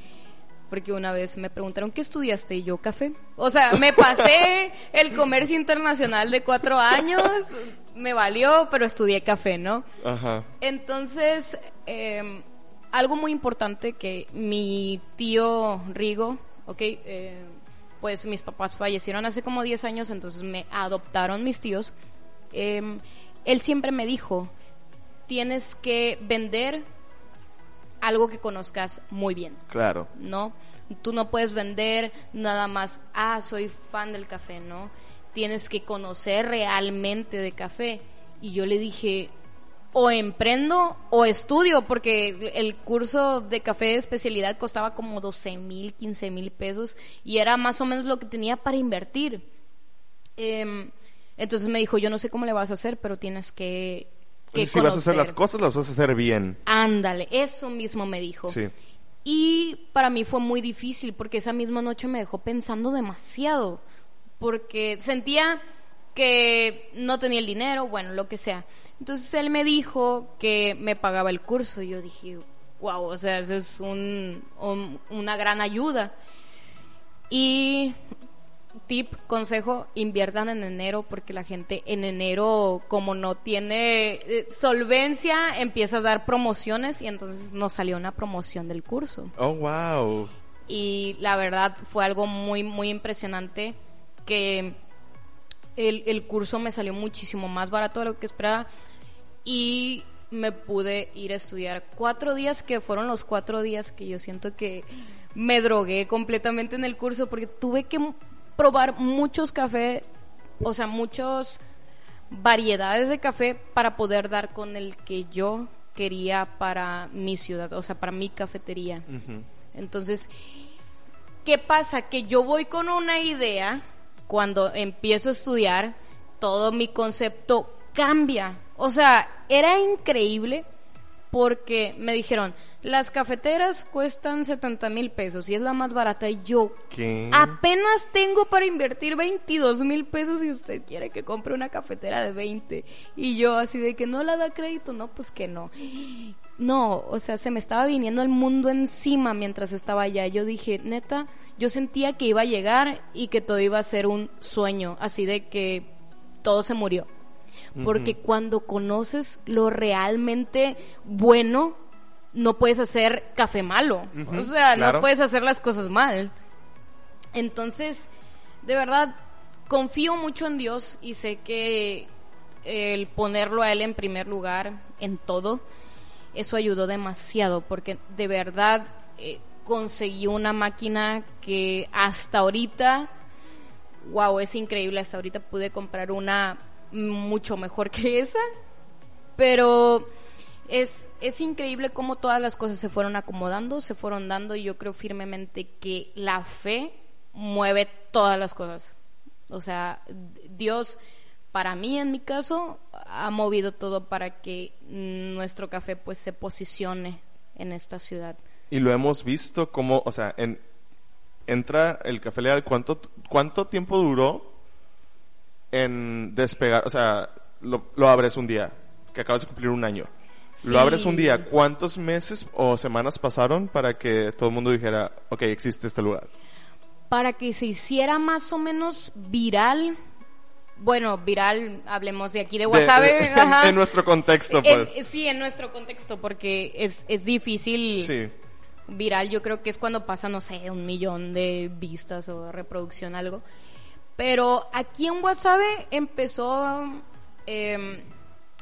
porque una vez me preguntaron, ¿qué estudiaste? Y yo, café. O sea, me pasé el comercio internacional de cuatro años, me valió, pero estudié café, ¿no? Ajá. Entonces, eh, algo muy importante que mi tío Rigo, ok, eh, pues mis papás fallecieron hace como 10 años, entonces me adoptaron mis tíos. Eh, él siempre me dijo, tienes que vender algo que conozcas muy bien. Claro. ¿no? Tú no puedes vender nada más, ah, soy fan del café, ¿no? Tienes que conocer realmente de café. Y yo le dije, o emprendo o estudio, porque el curso de café de especialidad costaba como 12 mil, 15 mil pesos y era más o menos lo que tenía para invertir. Em, entonces me dijo, yo no sé cómo le vas a hacer, pero tienes que... que si vas a hacer las conocer". cosas, las vas a hacer bien. Ándale, eso mismo me dijo. Sí. Y para mí fue muy difícil porque esa misma noche me dejó pensando demasiado, porque sentía que no tenía el dinero, bueno, lo que sea. Entonces él me dijo que me pagaba el curso y yo dije, wow, o sea, eso es un, un- una gran ayuda. Y tip, consejo, inviertan en enero porque la gente en enero, como no tiene eh, solvencia, empieza a dar promociones y entonces nos salió una promoción del curso. Oh, wow. Y la verdad fue algo muy, muy impresionante que el, el curso me salió muchísimo más barato de lo que esperaba y me pude ir a estudiar cuatro días que fueron los cuatro días que yo siento que me drogué completamente en el curso porque tuve que probar muchos cafés, o sea, muchos variedades de café para poder dar con el que yo quería para mi ciudad, o sea, para mi cafetería. Entonces, ¿qué pasa? Que yo voy con una idea, cuando empiezo a estudiar, todo mi concepto cambia. O sea, era increíble porque me dijeron, las cafeteras cuestan 70 mil pesos y es la más barata. Y yo, ¿Qué? apenas tengo para invertir 22 mil pesos y usted quiere que compre una cafetera de 20. Y yo así de que no la da crédito, no, pues que no. No, o sea, se me estaba viniendo el mundo encima mientras estaba allá. Yo dije, neta, yo sentía que iba a llegar y que todo iba a ser un sueño, así de que todo se murió. Porque cuando conoces lo realmente bueno, no puedes hacer café malo. O sea, claro. no puedes hacer las cosas mal. Entonces, de verdad, confío mucho en Dios y sé que el ponerlo a Él en primer lugar en todo, eso ayudó demasiado porque de verdad eh, conseguí una máquina que hasta ahorita, wow, es increíble, hasta ahorita pude comprar una mucho mejor que esa, pero es, es increíble cómo todas las cosas se fueron acomodando, se fueron dando y yo creo firmemente que la fe mueve todas las cosas. O sea, Dios, para mí en mi caso, ha movido todo para que nuestro café pues se posicione en esta ciudad. Y lo hemos visto como, o sea, en, entra el café leal, ¿cuánto, cuánto tiempo duró en despegar? O sea, lo, lo abres un día, que acabas de cumplir un año. Sí. Lo abres un día, ¿cuántos meses o semanas pasaron para que todo el mundo dijera, ok, existe este lugar? Para que se hiciera más o menos viral, bueno, viral, hablemos de aquí de WhatsApp. De- en nuestro contexto, En- pues. sí, en nuestro contexto, porque es, es difícil. Sí. Viral, yo creo que es cuando pasa, no sé, un millón de vistas o de reproducción, algo. Pero aquí en WhatsApp empezó em,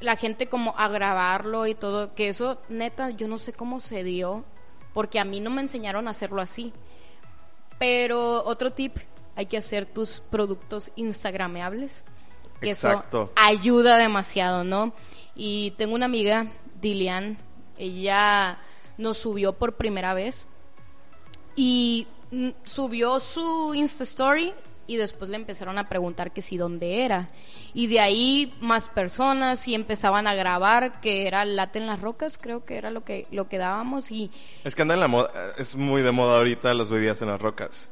la gente como a grabarlo y todo, que eso, neta, yo no sé cómo se dio, porque a mí no me enseñaron a hacerlo así. Pero otro tip, hay que hacer tus productos instagrameables. Que Exacto. eso ayuda demasiado, ¿no? Y tengo una amiga, Dilian, ella nos subió por primera vez y mm, subió su Insta Story y después le empezaron a preguntar que si dónde era. Y de ahí más personas y empezaban a grabar que era Late en las Rocas, creo que era lo que, lo que dábamos y Es que anda en la moda, es muy de moda ahorita las bebidas en las rocas.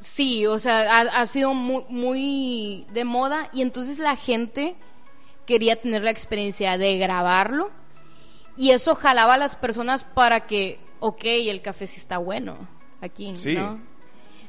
Sí, o sea, ha, ha sido muy, muy de moda y entonces la gente quería tener la experiencia de grabarlo y eso jalaba a las personas para que, ok, el café sí está bueno aquí, Sí. ¿no?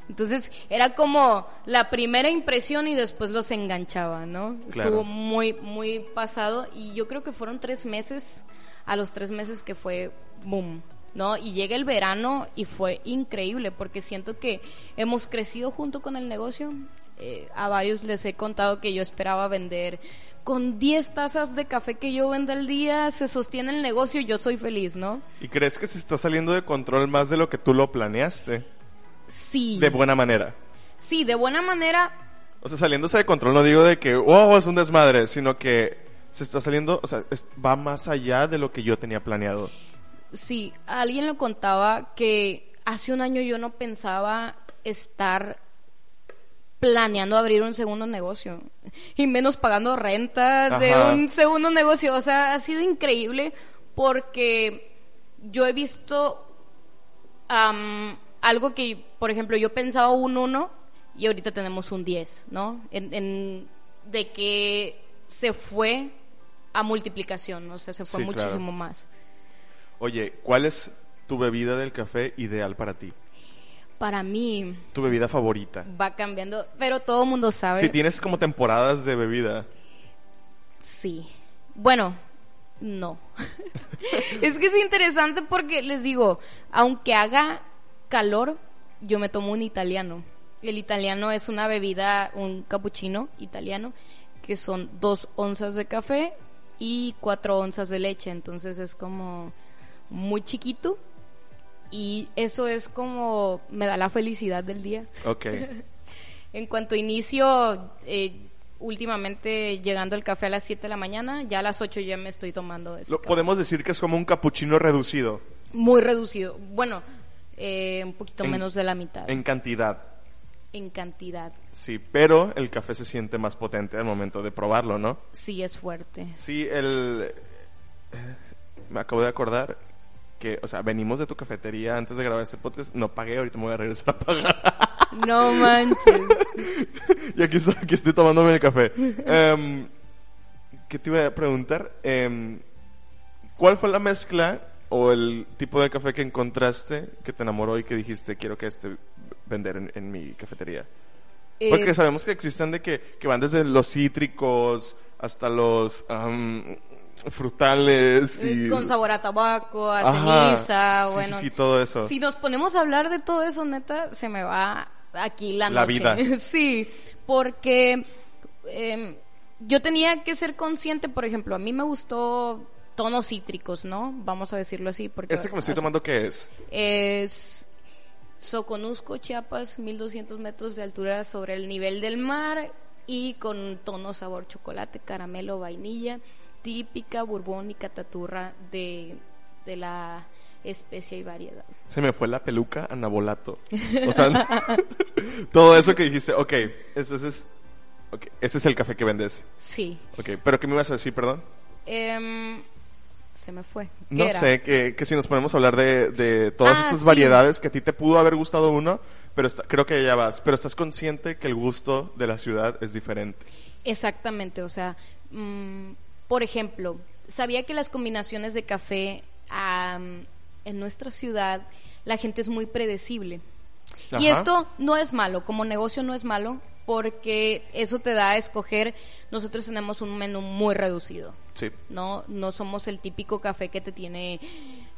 Entonces era como la primera impresión y después los enganchaba, ¿no? Claro. Estuvo muy, muy pasado y yo creo que fueron tres meses, a los tres meses que fue boom, ¿no? Y llega el verano y fue increíble porque siento que hemos crecido junto con el negocio. Eh, a varios les he contado que yo esperaba vender con 10 tazas de café que yo venda al día, se sostiene el negocio y yo soy feliz, ¿no? ¿Y crees que se está saliendo de control más de lo que tú lo planeaste? Sí. De buena manera. Sí, de buena manera, O sea, saliéndose de control no digo de que, oh, es un desmadre, sino que se está saliendo, o sea, es- va más allá de lo que yo tenía planeado. Sí, alguien le contaba que hace un año yo no pensaba estar planeando abrir un segundo negocio y menos pagando renta de un segundo negocio. O sea, ha sido increíble porque yo he visto algo que, por ejemplo, yo pensaba un 1 y ahorita tenemos un 10, ¿no? En, en- de que se fue a multiplicación, o sea, se fue Sí, claro. muchísimo más. Oye, ¿cuál es tu bebida del café ideal para ti? Para mí Tu bebida favorita. va cambiando, pero todo el mundo sabe. Si tienes como temporadas de bebida. Sí. Bueno, no. [LAUGHS] es que es interesante porque les digo, aunque haga calor, yo me tomo un italiano. El italiano es una bebida, un cappuccino italiano, que son dos onzas de café y cuatro onzas de leche. Entonces es como muy chiquito y eso es como me da la felicidad del día. Ok. [LAUGHS] En cuanto inicio, eh, últimamente llegando el café a las 7 de la mañana, ya a las 8 ya me estoy tomando café. podemos decir que es como un capuchino reducido Muy reducido. Bueno, eh, un poquito En- menos de la mitad. en cantidad. En cantidad. Sí, pero el café se siente más potente al momento de probarlo, ¿no? Sí, es fuerte. Sí, el... eh, Me acabo de acordar que, o sea, venimos de tu cafetería antes de grabar este podcast. No pagué, ahorita me voy a regresar a pagar. [LAUGHS] No manches. [LAUGHS] y aquí, estoy- aquí estoy tomándome el café. Em, ¿Qué te iba a preguntar? Em, ¿Cuál fue la mezcla o el tipo de café que encontraste que te enamoró y que dijiste quiero que este vender en, en mi cafetería? Porque Eh, sabemos que existen de que, que van desde los cítricos hasta los am, frutales y... eh, con sabor a tabaco, a Ajá, ceniza, sí, sí, bueno. sí, todo eso. Si nos ponemos a hablar de todo eso, neta, se me va aquí la La noche. vida. [LAUGHS] sí, porque em, yo tenía que ser consciente, por ejemplo, a mí me gustó tonos cítricos, ¿no? Vamos a decirlo así. Porque ¿Este que me estoy tomando qué es? Es Soconusco, Chiapas, 1200 metros de altura sobre el nivel del mar y con tono sabor chocolate, caramelo, vainilla, típica bourbon y cataturra de, de la especie y variedad. Se me fue la peluca anabolato. O sea, [LAUGHS] todo eso que dijiste, ok, ese es, ok, ese es el café que vendes. Sí. Ok, pero ¿qué me ibas a decir, perdón? Em, se me fue. ¿Qué No era? sé, que, que si nos podemos hablar de, de todas Ah, estas sí. variedades que a ti te pudo haber gustado uno, pero está- creo que ya vas. Pero estás consciente que el gusto de la ciudad es diferente. Exactamente, o sea, mm, por ejemplo, sabía que las combinaciones de café en nuestra ciudad, la gente es muy predecible. Y esto no es malo, como negocio no es malo, porque eso te da a escoger. Nosotros tenemos un menú muy reducido. Sí. No, no somos el típico café que te tiene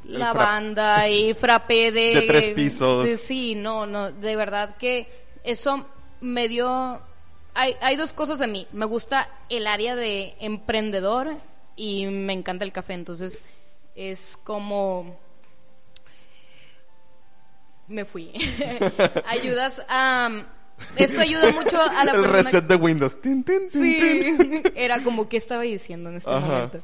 lavanda y frappé de, De tres pisos. Sí, sí, no, no, de verdad que eso me dio hay, hay dos cosas de mí. Me gusta el área de emprendedor y me encanta el café, entonces es como me fui. [LAUGHS] Ayudas a esto ayuda mucho a la El persona reset de Windows. Tin, tin, tin, tin. Sí, [LAUGHS] era como que estaba diciendo en este Ajá. momento.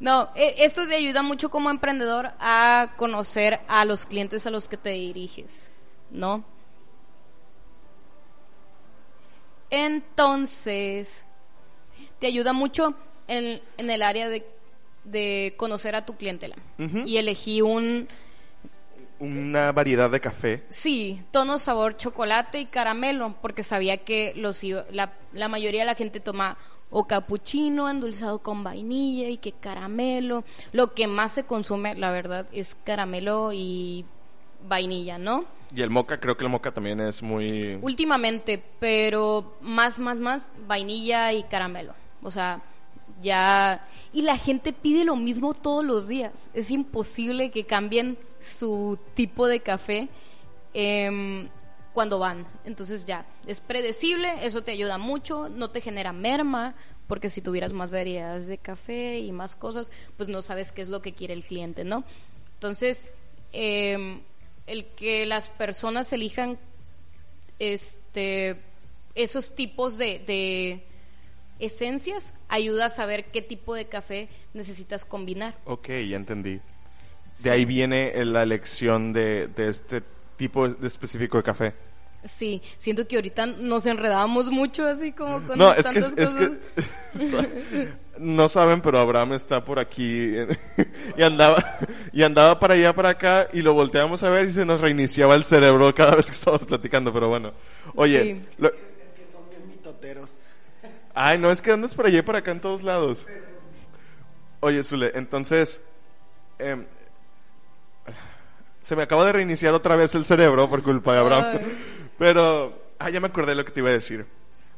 No, e- esto te ayuda mucho como emprendedor a conocer a los clientes a los que te diriges, ¿no? Entonces, te ayuda mucho en, en el área de, de conocer a tu clientela. Y elegí un, Una variedad de café. Sí, tono sabor chocolate y caramelo, porque sabía que los iba- la, la mayoría de la gente toma o capuchino endulzado con vainilla y que caramelo. Lo que más se consume, la verdad, es caramelo y vainilla, ¿no? Y el moca, creo que el moca también es muy... Últimamente, pero más, más, más vainilla y caramelo. O sea, ya... Y la gente pide lo mismo todos los días. Es imposible que cambien su tipo de café em, cuando van. Entonces ya, es predecible, eso te ayuda mucho, no te genera merma, porque si tuvieras más variedades de café y más cosas, pues no sabes qué es lo que quiere el cliente, ¿no? Entonces, em, el que las personas elijan este esos tipos de, de esencias ayuda a saber qué tipo de café necesitas combinar. Ok, ya entendí. De Sí. ahí viene la elección de, de este tipo de específico de café. Sí, siento que ahorita nos enredamos mucho así como con No, es que, tantas es cosas. [LAUGHS] que no saben, pero Abraham está por aquí [LAUGHS] y andaba y andaba para allá para acá y lo volteamos a ver y se nos reiniciaba el cerebro cada vez que estábamos platicando, pero bueno. Oye, Sí. lo- Es que son bien mitoteros. ay, no es que andas por allá y para acá en todos lados. Oye, Zule, entonces em, se me acaba de reiniciar otra vez el cerebro por culpa de Abraham. Ay. Pero, ah, ya me acordé de lo que te iba a decir.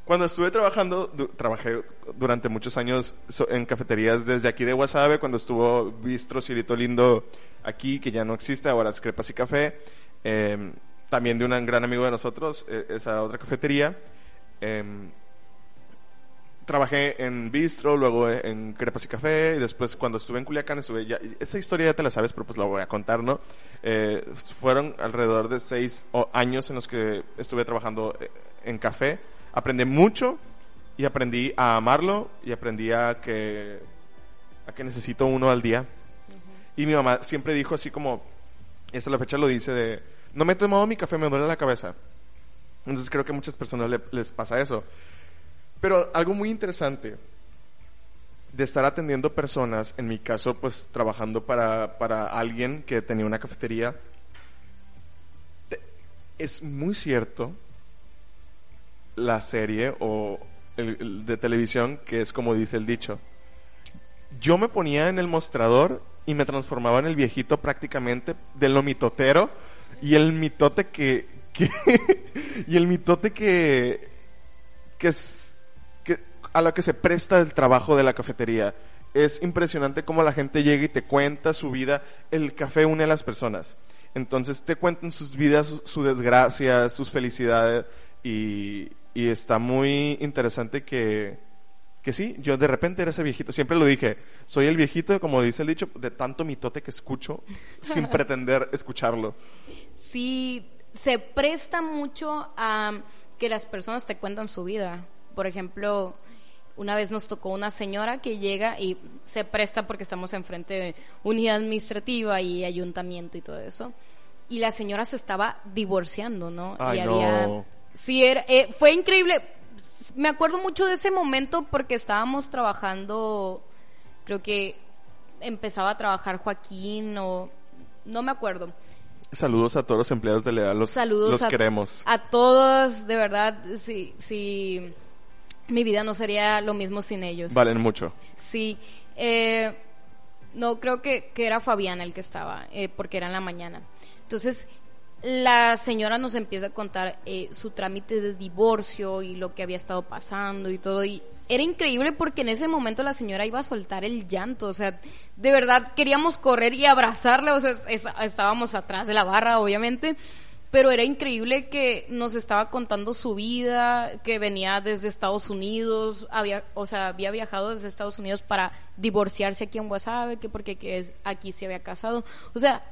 Cuando estuve trabajando, du- trabajé durante muchos años en cafeterías desde aquí de Guasave, cuando estuvo Bistro Cirito Lindo aquí, que ya no existe, ahora es Crepas y Café. eh, también de un gran amigo de nosotros, eh, esa otra cafetería. Em, trabajé en Bistro, luego en Crepas y Café, y después cuando estuve en Culiacán, estuve ya, esta historia ya te la sabes, pero pues la voy a contar, ¿no? Eh, fueron alrededor de seis años en los que estuve trabajando eh, en café, aprendí mucho y aprendí a amarlo y aprendí a que, a que necesito uno al día. Y mi mamá siempre dijo así como, hasta la fecha lo dice de, no me he tomado mi café, me duele la cabeza. Entonces creo que a muchas personas le- les pasa eso. Pero algo muy interesante de estar atendiendo personas, en mi caso, pues trabajando para, para alguien que tenía una cafetería, te- es muy cierto la serie o de televisión que es como dice el dicho. Yo me ponía en el mostrador y me transformaba en el viejito prácticamente de lo mitotero y el mitote que, que [LAUGHS] y el mitote que que a lo que se presta el trabajo de la cafetería. Es impresionante cómo la gente llega y te cuenta su vida. El café une a las personas. Entonces te cuentan sus vidas, su, su desgracia, sus felicidades y, y está muy interesante que, que sí, yo de repente era ese viejito. Siempre lo dije, soy el viejito, como dice el dicho, de tanto mitote que escucho [LAUGHS] sin pretender escucharlo. sí se presta mucho a que las personas te cuentan su vida. Por ejemplo, una vez nos tocó una señora que llega y se presta porque estamos enfrente de unidad administrativa y ayuntamiento y todo eso. Y la señora se estaba divorciando, ¿no? Ay, y no. había Sí, era, eh, fue increíble. Me acuerdo mucho de ese momento porque estábamos trabajando, creo que empezaba a trabajar Joaquín o no me acuerdo. Saludos a todos los empleados de Leal, los, Saludos los a, queremos. a todos, de verdad, sí, sí, mi vida no sería lo mismo sin ellos. Valen mucho. Sí, eh, no creo que, que era Fabián el que estaba, eh, porque era en la mañana. Entonces, la señora nos empieza a contar eh, su trámite de divorcio y lo que había estado pasando y todo. Y era increíble porque en ese momento la señora iba a soltar el llanto. O sea, de verdad queríamos correr y abrazarla. O sea, es- estábamos atrás de la barra, obviamente. Pero era increíble que nos estaba contando su vida, que venía desde Estados Unidos, había, o sea, había viajado desde Estados Unidos para divorciarse aquí en Guasave, que porque que es, aquí se había casado. O sea,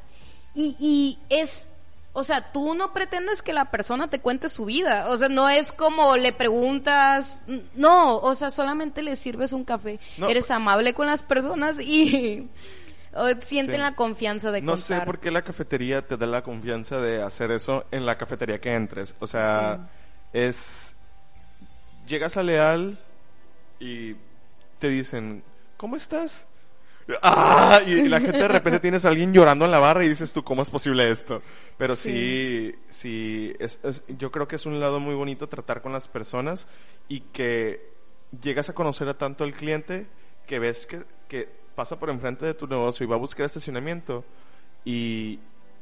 y, y es, o sea, tú no pretendes que la persona te cuente su vida. O sea, no es como le preguntas, no, o sea, solamente le sirves un café. No. Eres amable con las personas y o, sienten Sí. la confianza de No contar. sé por qué la cafetería te da la confianza de hacer eso en la cafetería que entres. O sea, es... Llegas a Leal y te dicen, ¿cómo estás? ¡Ah! Y la gente de repente [LAUGHS] tienes a alguien llorando en la barra y dices tú, ¿cómo es posible esto? Pero sí, sí, es, es- yo creo que es un lado muy bonito tratar con las personas y que llegas a conocer a tanto al cliente que ves que, que pasa por enfrente de tu negocio y va a buscar estacionamiento y,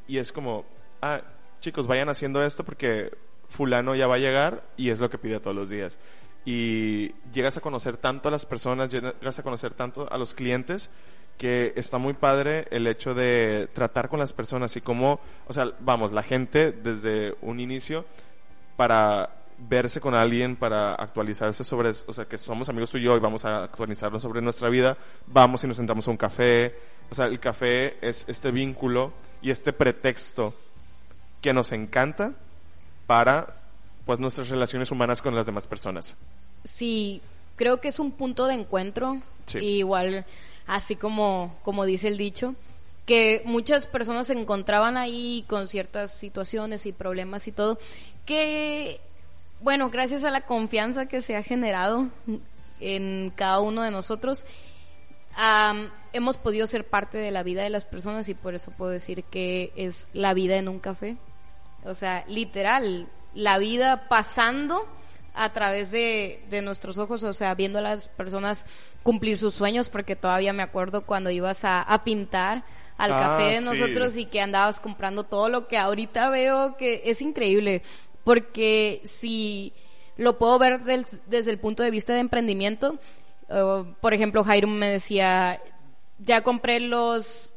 y es como, ah, chicos, vayan haciendo esto porque fulano ya va a llegar y es lo que pide todos los días. Y llegas a conocer tanto a las personas, llegas a conocer tanto a los clientes que está muy padre el hecho de tratar con las personas y cómo, o sea, vamos, la gente desde un inicio para verse con alguien, para actualizarse sobre, o sea, que somos amigos tú y yo y vamos a actualizarnos sobre nuestra vida, vamos y nos sentamos a un café, o sea, el café es este vínculo y este pretexto que nos encanta para pues nuestras relaciones humanas con las demás personas. Sí, creo que es un punto de encuentro. Sí. Y igual, así como, como dice el dicho, que muchas personas se encontraban ahí con ciertas situaciones y problemas y todo, que, bueno, gracias a la confianza que se ha generado en cada uno de nosotros, am, hemos podido ser parte de la vida de las personas y por eso puedo decir que es la vida en un café. O sea, literal, la vida pasando a través de, de nuestros ojos, o sea, viendo a las personas cumplir sus sueños, porque todavía me acuerdo cuando ibas a, a pintar al Ah, café de sí. nosotros y que andabas comprando todo lo que ahorita veo que es increíble, porque si lo puedo ver del- desde el punto de vista de emprendimiento, eh, por ejemplo, Jairo me decía, ya compré los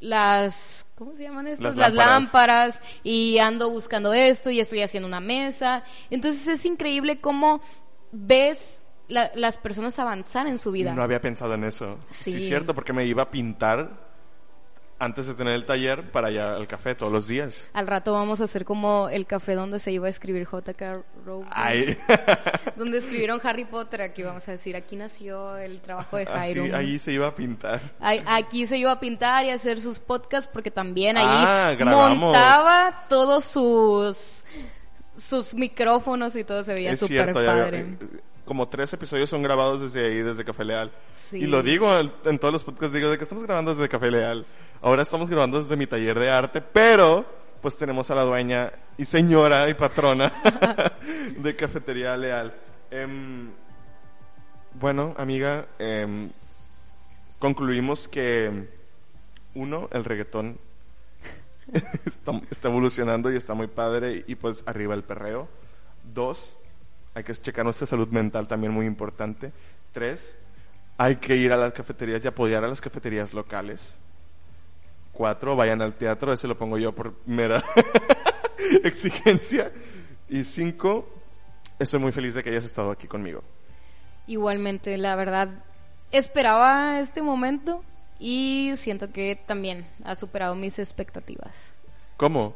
las ¿cómo se llaman estas? Las Las, lámparas. lámparas y ando buscando esto y estoy haciendo una mesa. Entonces es increíble cómo ves la- las personas avanzar en su vida. No había pensado en eso. Sí, Sí. cierto, porque me iba a pintar antes de tener el taller para ir al café todos los días. Al rato vamos a hacer como el café donde se iba a escribir J.K. Rowling, Ay, [LAUGHS] donde escribieron Harry Potter. Aquí vamos a decir, aquí nació el trabajo de así, Jairo. ahí se iba a pintar. Ahí- Aquí se iba a pintar y a hacer sus podcasts porque también ahí Ah, montaba todos sus sus micrófonos y todo se veía súper ya- padre. eh, como tres episodios son grabados desde ahí, desde Café Leal. Sí. Y lo digo en todos los podcasts, digo de que estamos grabando desde Café Leal. Ahora estamos grabando desde mi taller de arte, pero pues tenemos a la dueña y señora y patrona [LAUGHS] de Cafetería Leal. Em, bueno, amiga, em, concluimos que uno, el reggaetón [LAUGHS] está, está evolucionando y está muy padre y pues arriba el perreo. Dos, hay que checar nuestra salud mental también muy importante. Tres, hay que ir a las cafeterías y apoyar a las cafeterías locales. Cuatro, vayan al teatro, ese lo pongo yo por mera [LAUGHS] exigencia. Y cinco, estoy muy feliz de que hayas estado aquí conmigo. Igualmente, la verdad, esperaba este momento y siento que también ha superado mis expectativas. ¿Cómo?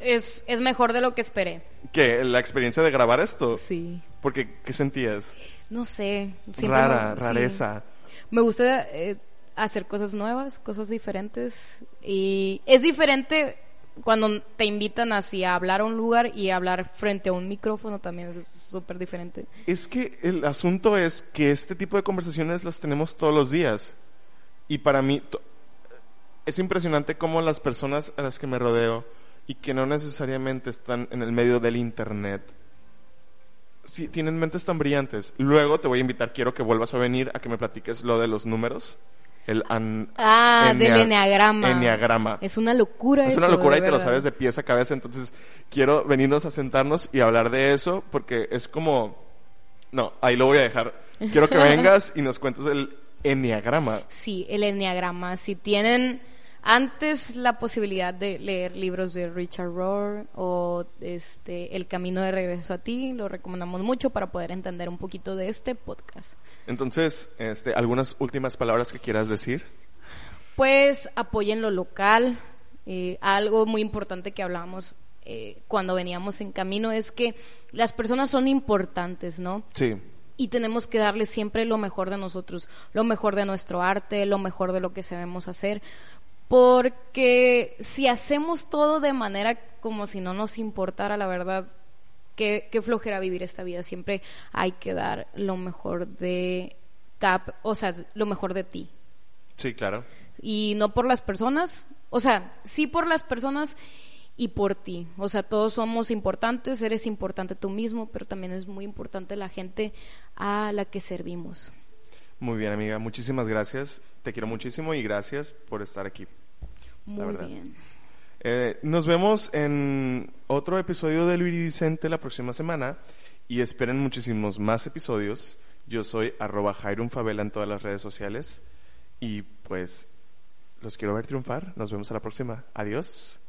Es, es mejor de lo que esperé. ¿Qué? ¿La experiencia de grabar esto? Sí. Porque, ¿qué sentías? No sé. Rara, me- sí. rareza. Me gusta eh, hacer cosas nuevas, cosas diferentes. Y es diferente cuando te invitan así a hablar a un lugar y hablar frente a un micrófono también es súper diferente. Es que el asunto es que este tipo de conversaciones las tenemos todos los días. Y para mí es impresionante cómo las personas a las que me rodeo y que no necesariamente están en el medio del internet, sí, tienen mentes tan brillantes. Luego te voy a invitar, quiero que vuelvas a venir a que me platiques lo de los números. El an- Ah, del enneagrama. enneagrama. Es una locura Es eso, una locura y te lo sabes de pies a cabeza, entonces quiero venirnos a sentarnos y hablar de eso porque es como... No, ahí lo voy a dejar. Quiero que [LAUGHS] vengas y nos cuentes el enneagrama. Sí, el enneagrama. Si tienen antes la posibilidad de leer libros de Richard Rohr o este El camino de regreso a ti, lo recomendamos mucho para poder entender un poquito de este podcast. Entonces, este, algunas últimas palabras que quieras decir. Pues apoyen lo local. Eh, algo muy importante que hablábamos eh, cuando veníamos en camino es que las personas son importantes, ¿no? Sí, y tenemos que darle siempre lo mejor de nosotros, lo mejor de nuestro arte, lo mejor de lo que sabemos hacer, porque si hacemos todo de manera como si no nos importara, la verdad, qué, qué flojera vivir esta vida, siempre hay que dar lo mejor de cap, o sea, lo mejor de ti, sí, claro. y no por las personas, o sea, sí por las personas y por ti. O sea, todos somos importantes, eres importante tú mismo, pero también es muy importante la gente a la que servimos. Muy bien, amiga. Muchísimas gracias. Te quiero muchísimo y gracias por estar aquí. Muy verdad. bien. Eh, nos vemos en otro episodio del Viridicente la próxima semana y esperen muchísimos más episodios. Yo soy arroba Jairum Favela en todas las redes sociales y pues los quiero ver triunfar. Nos vemos a la próxima. Adiós.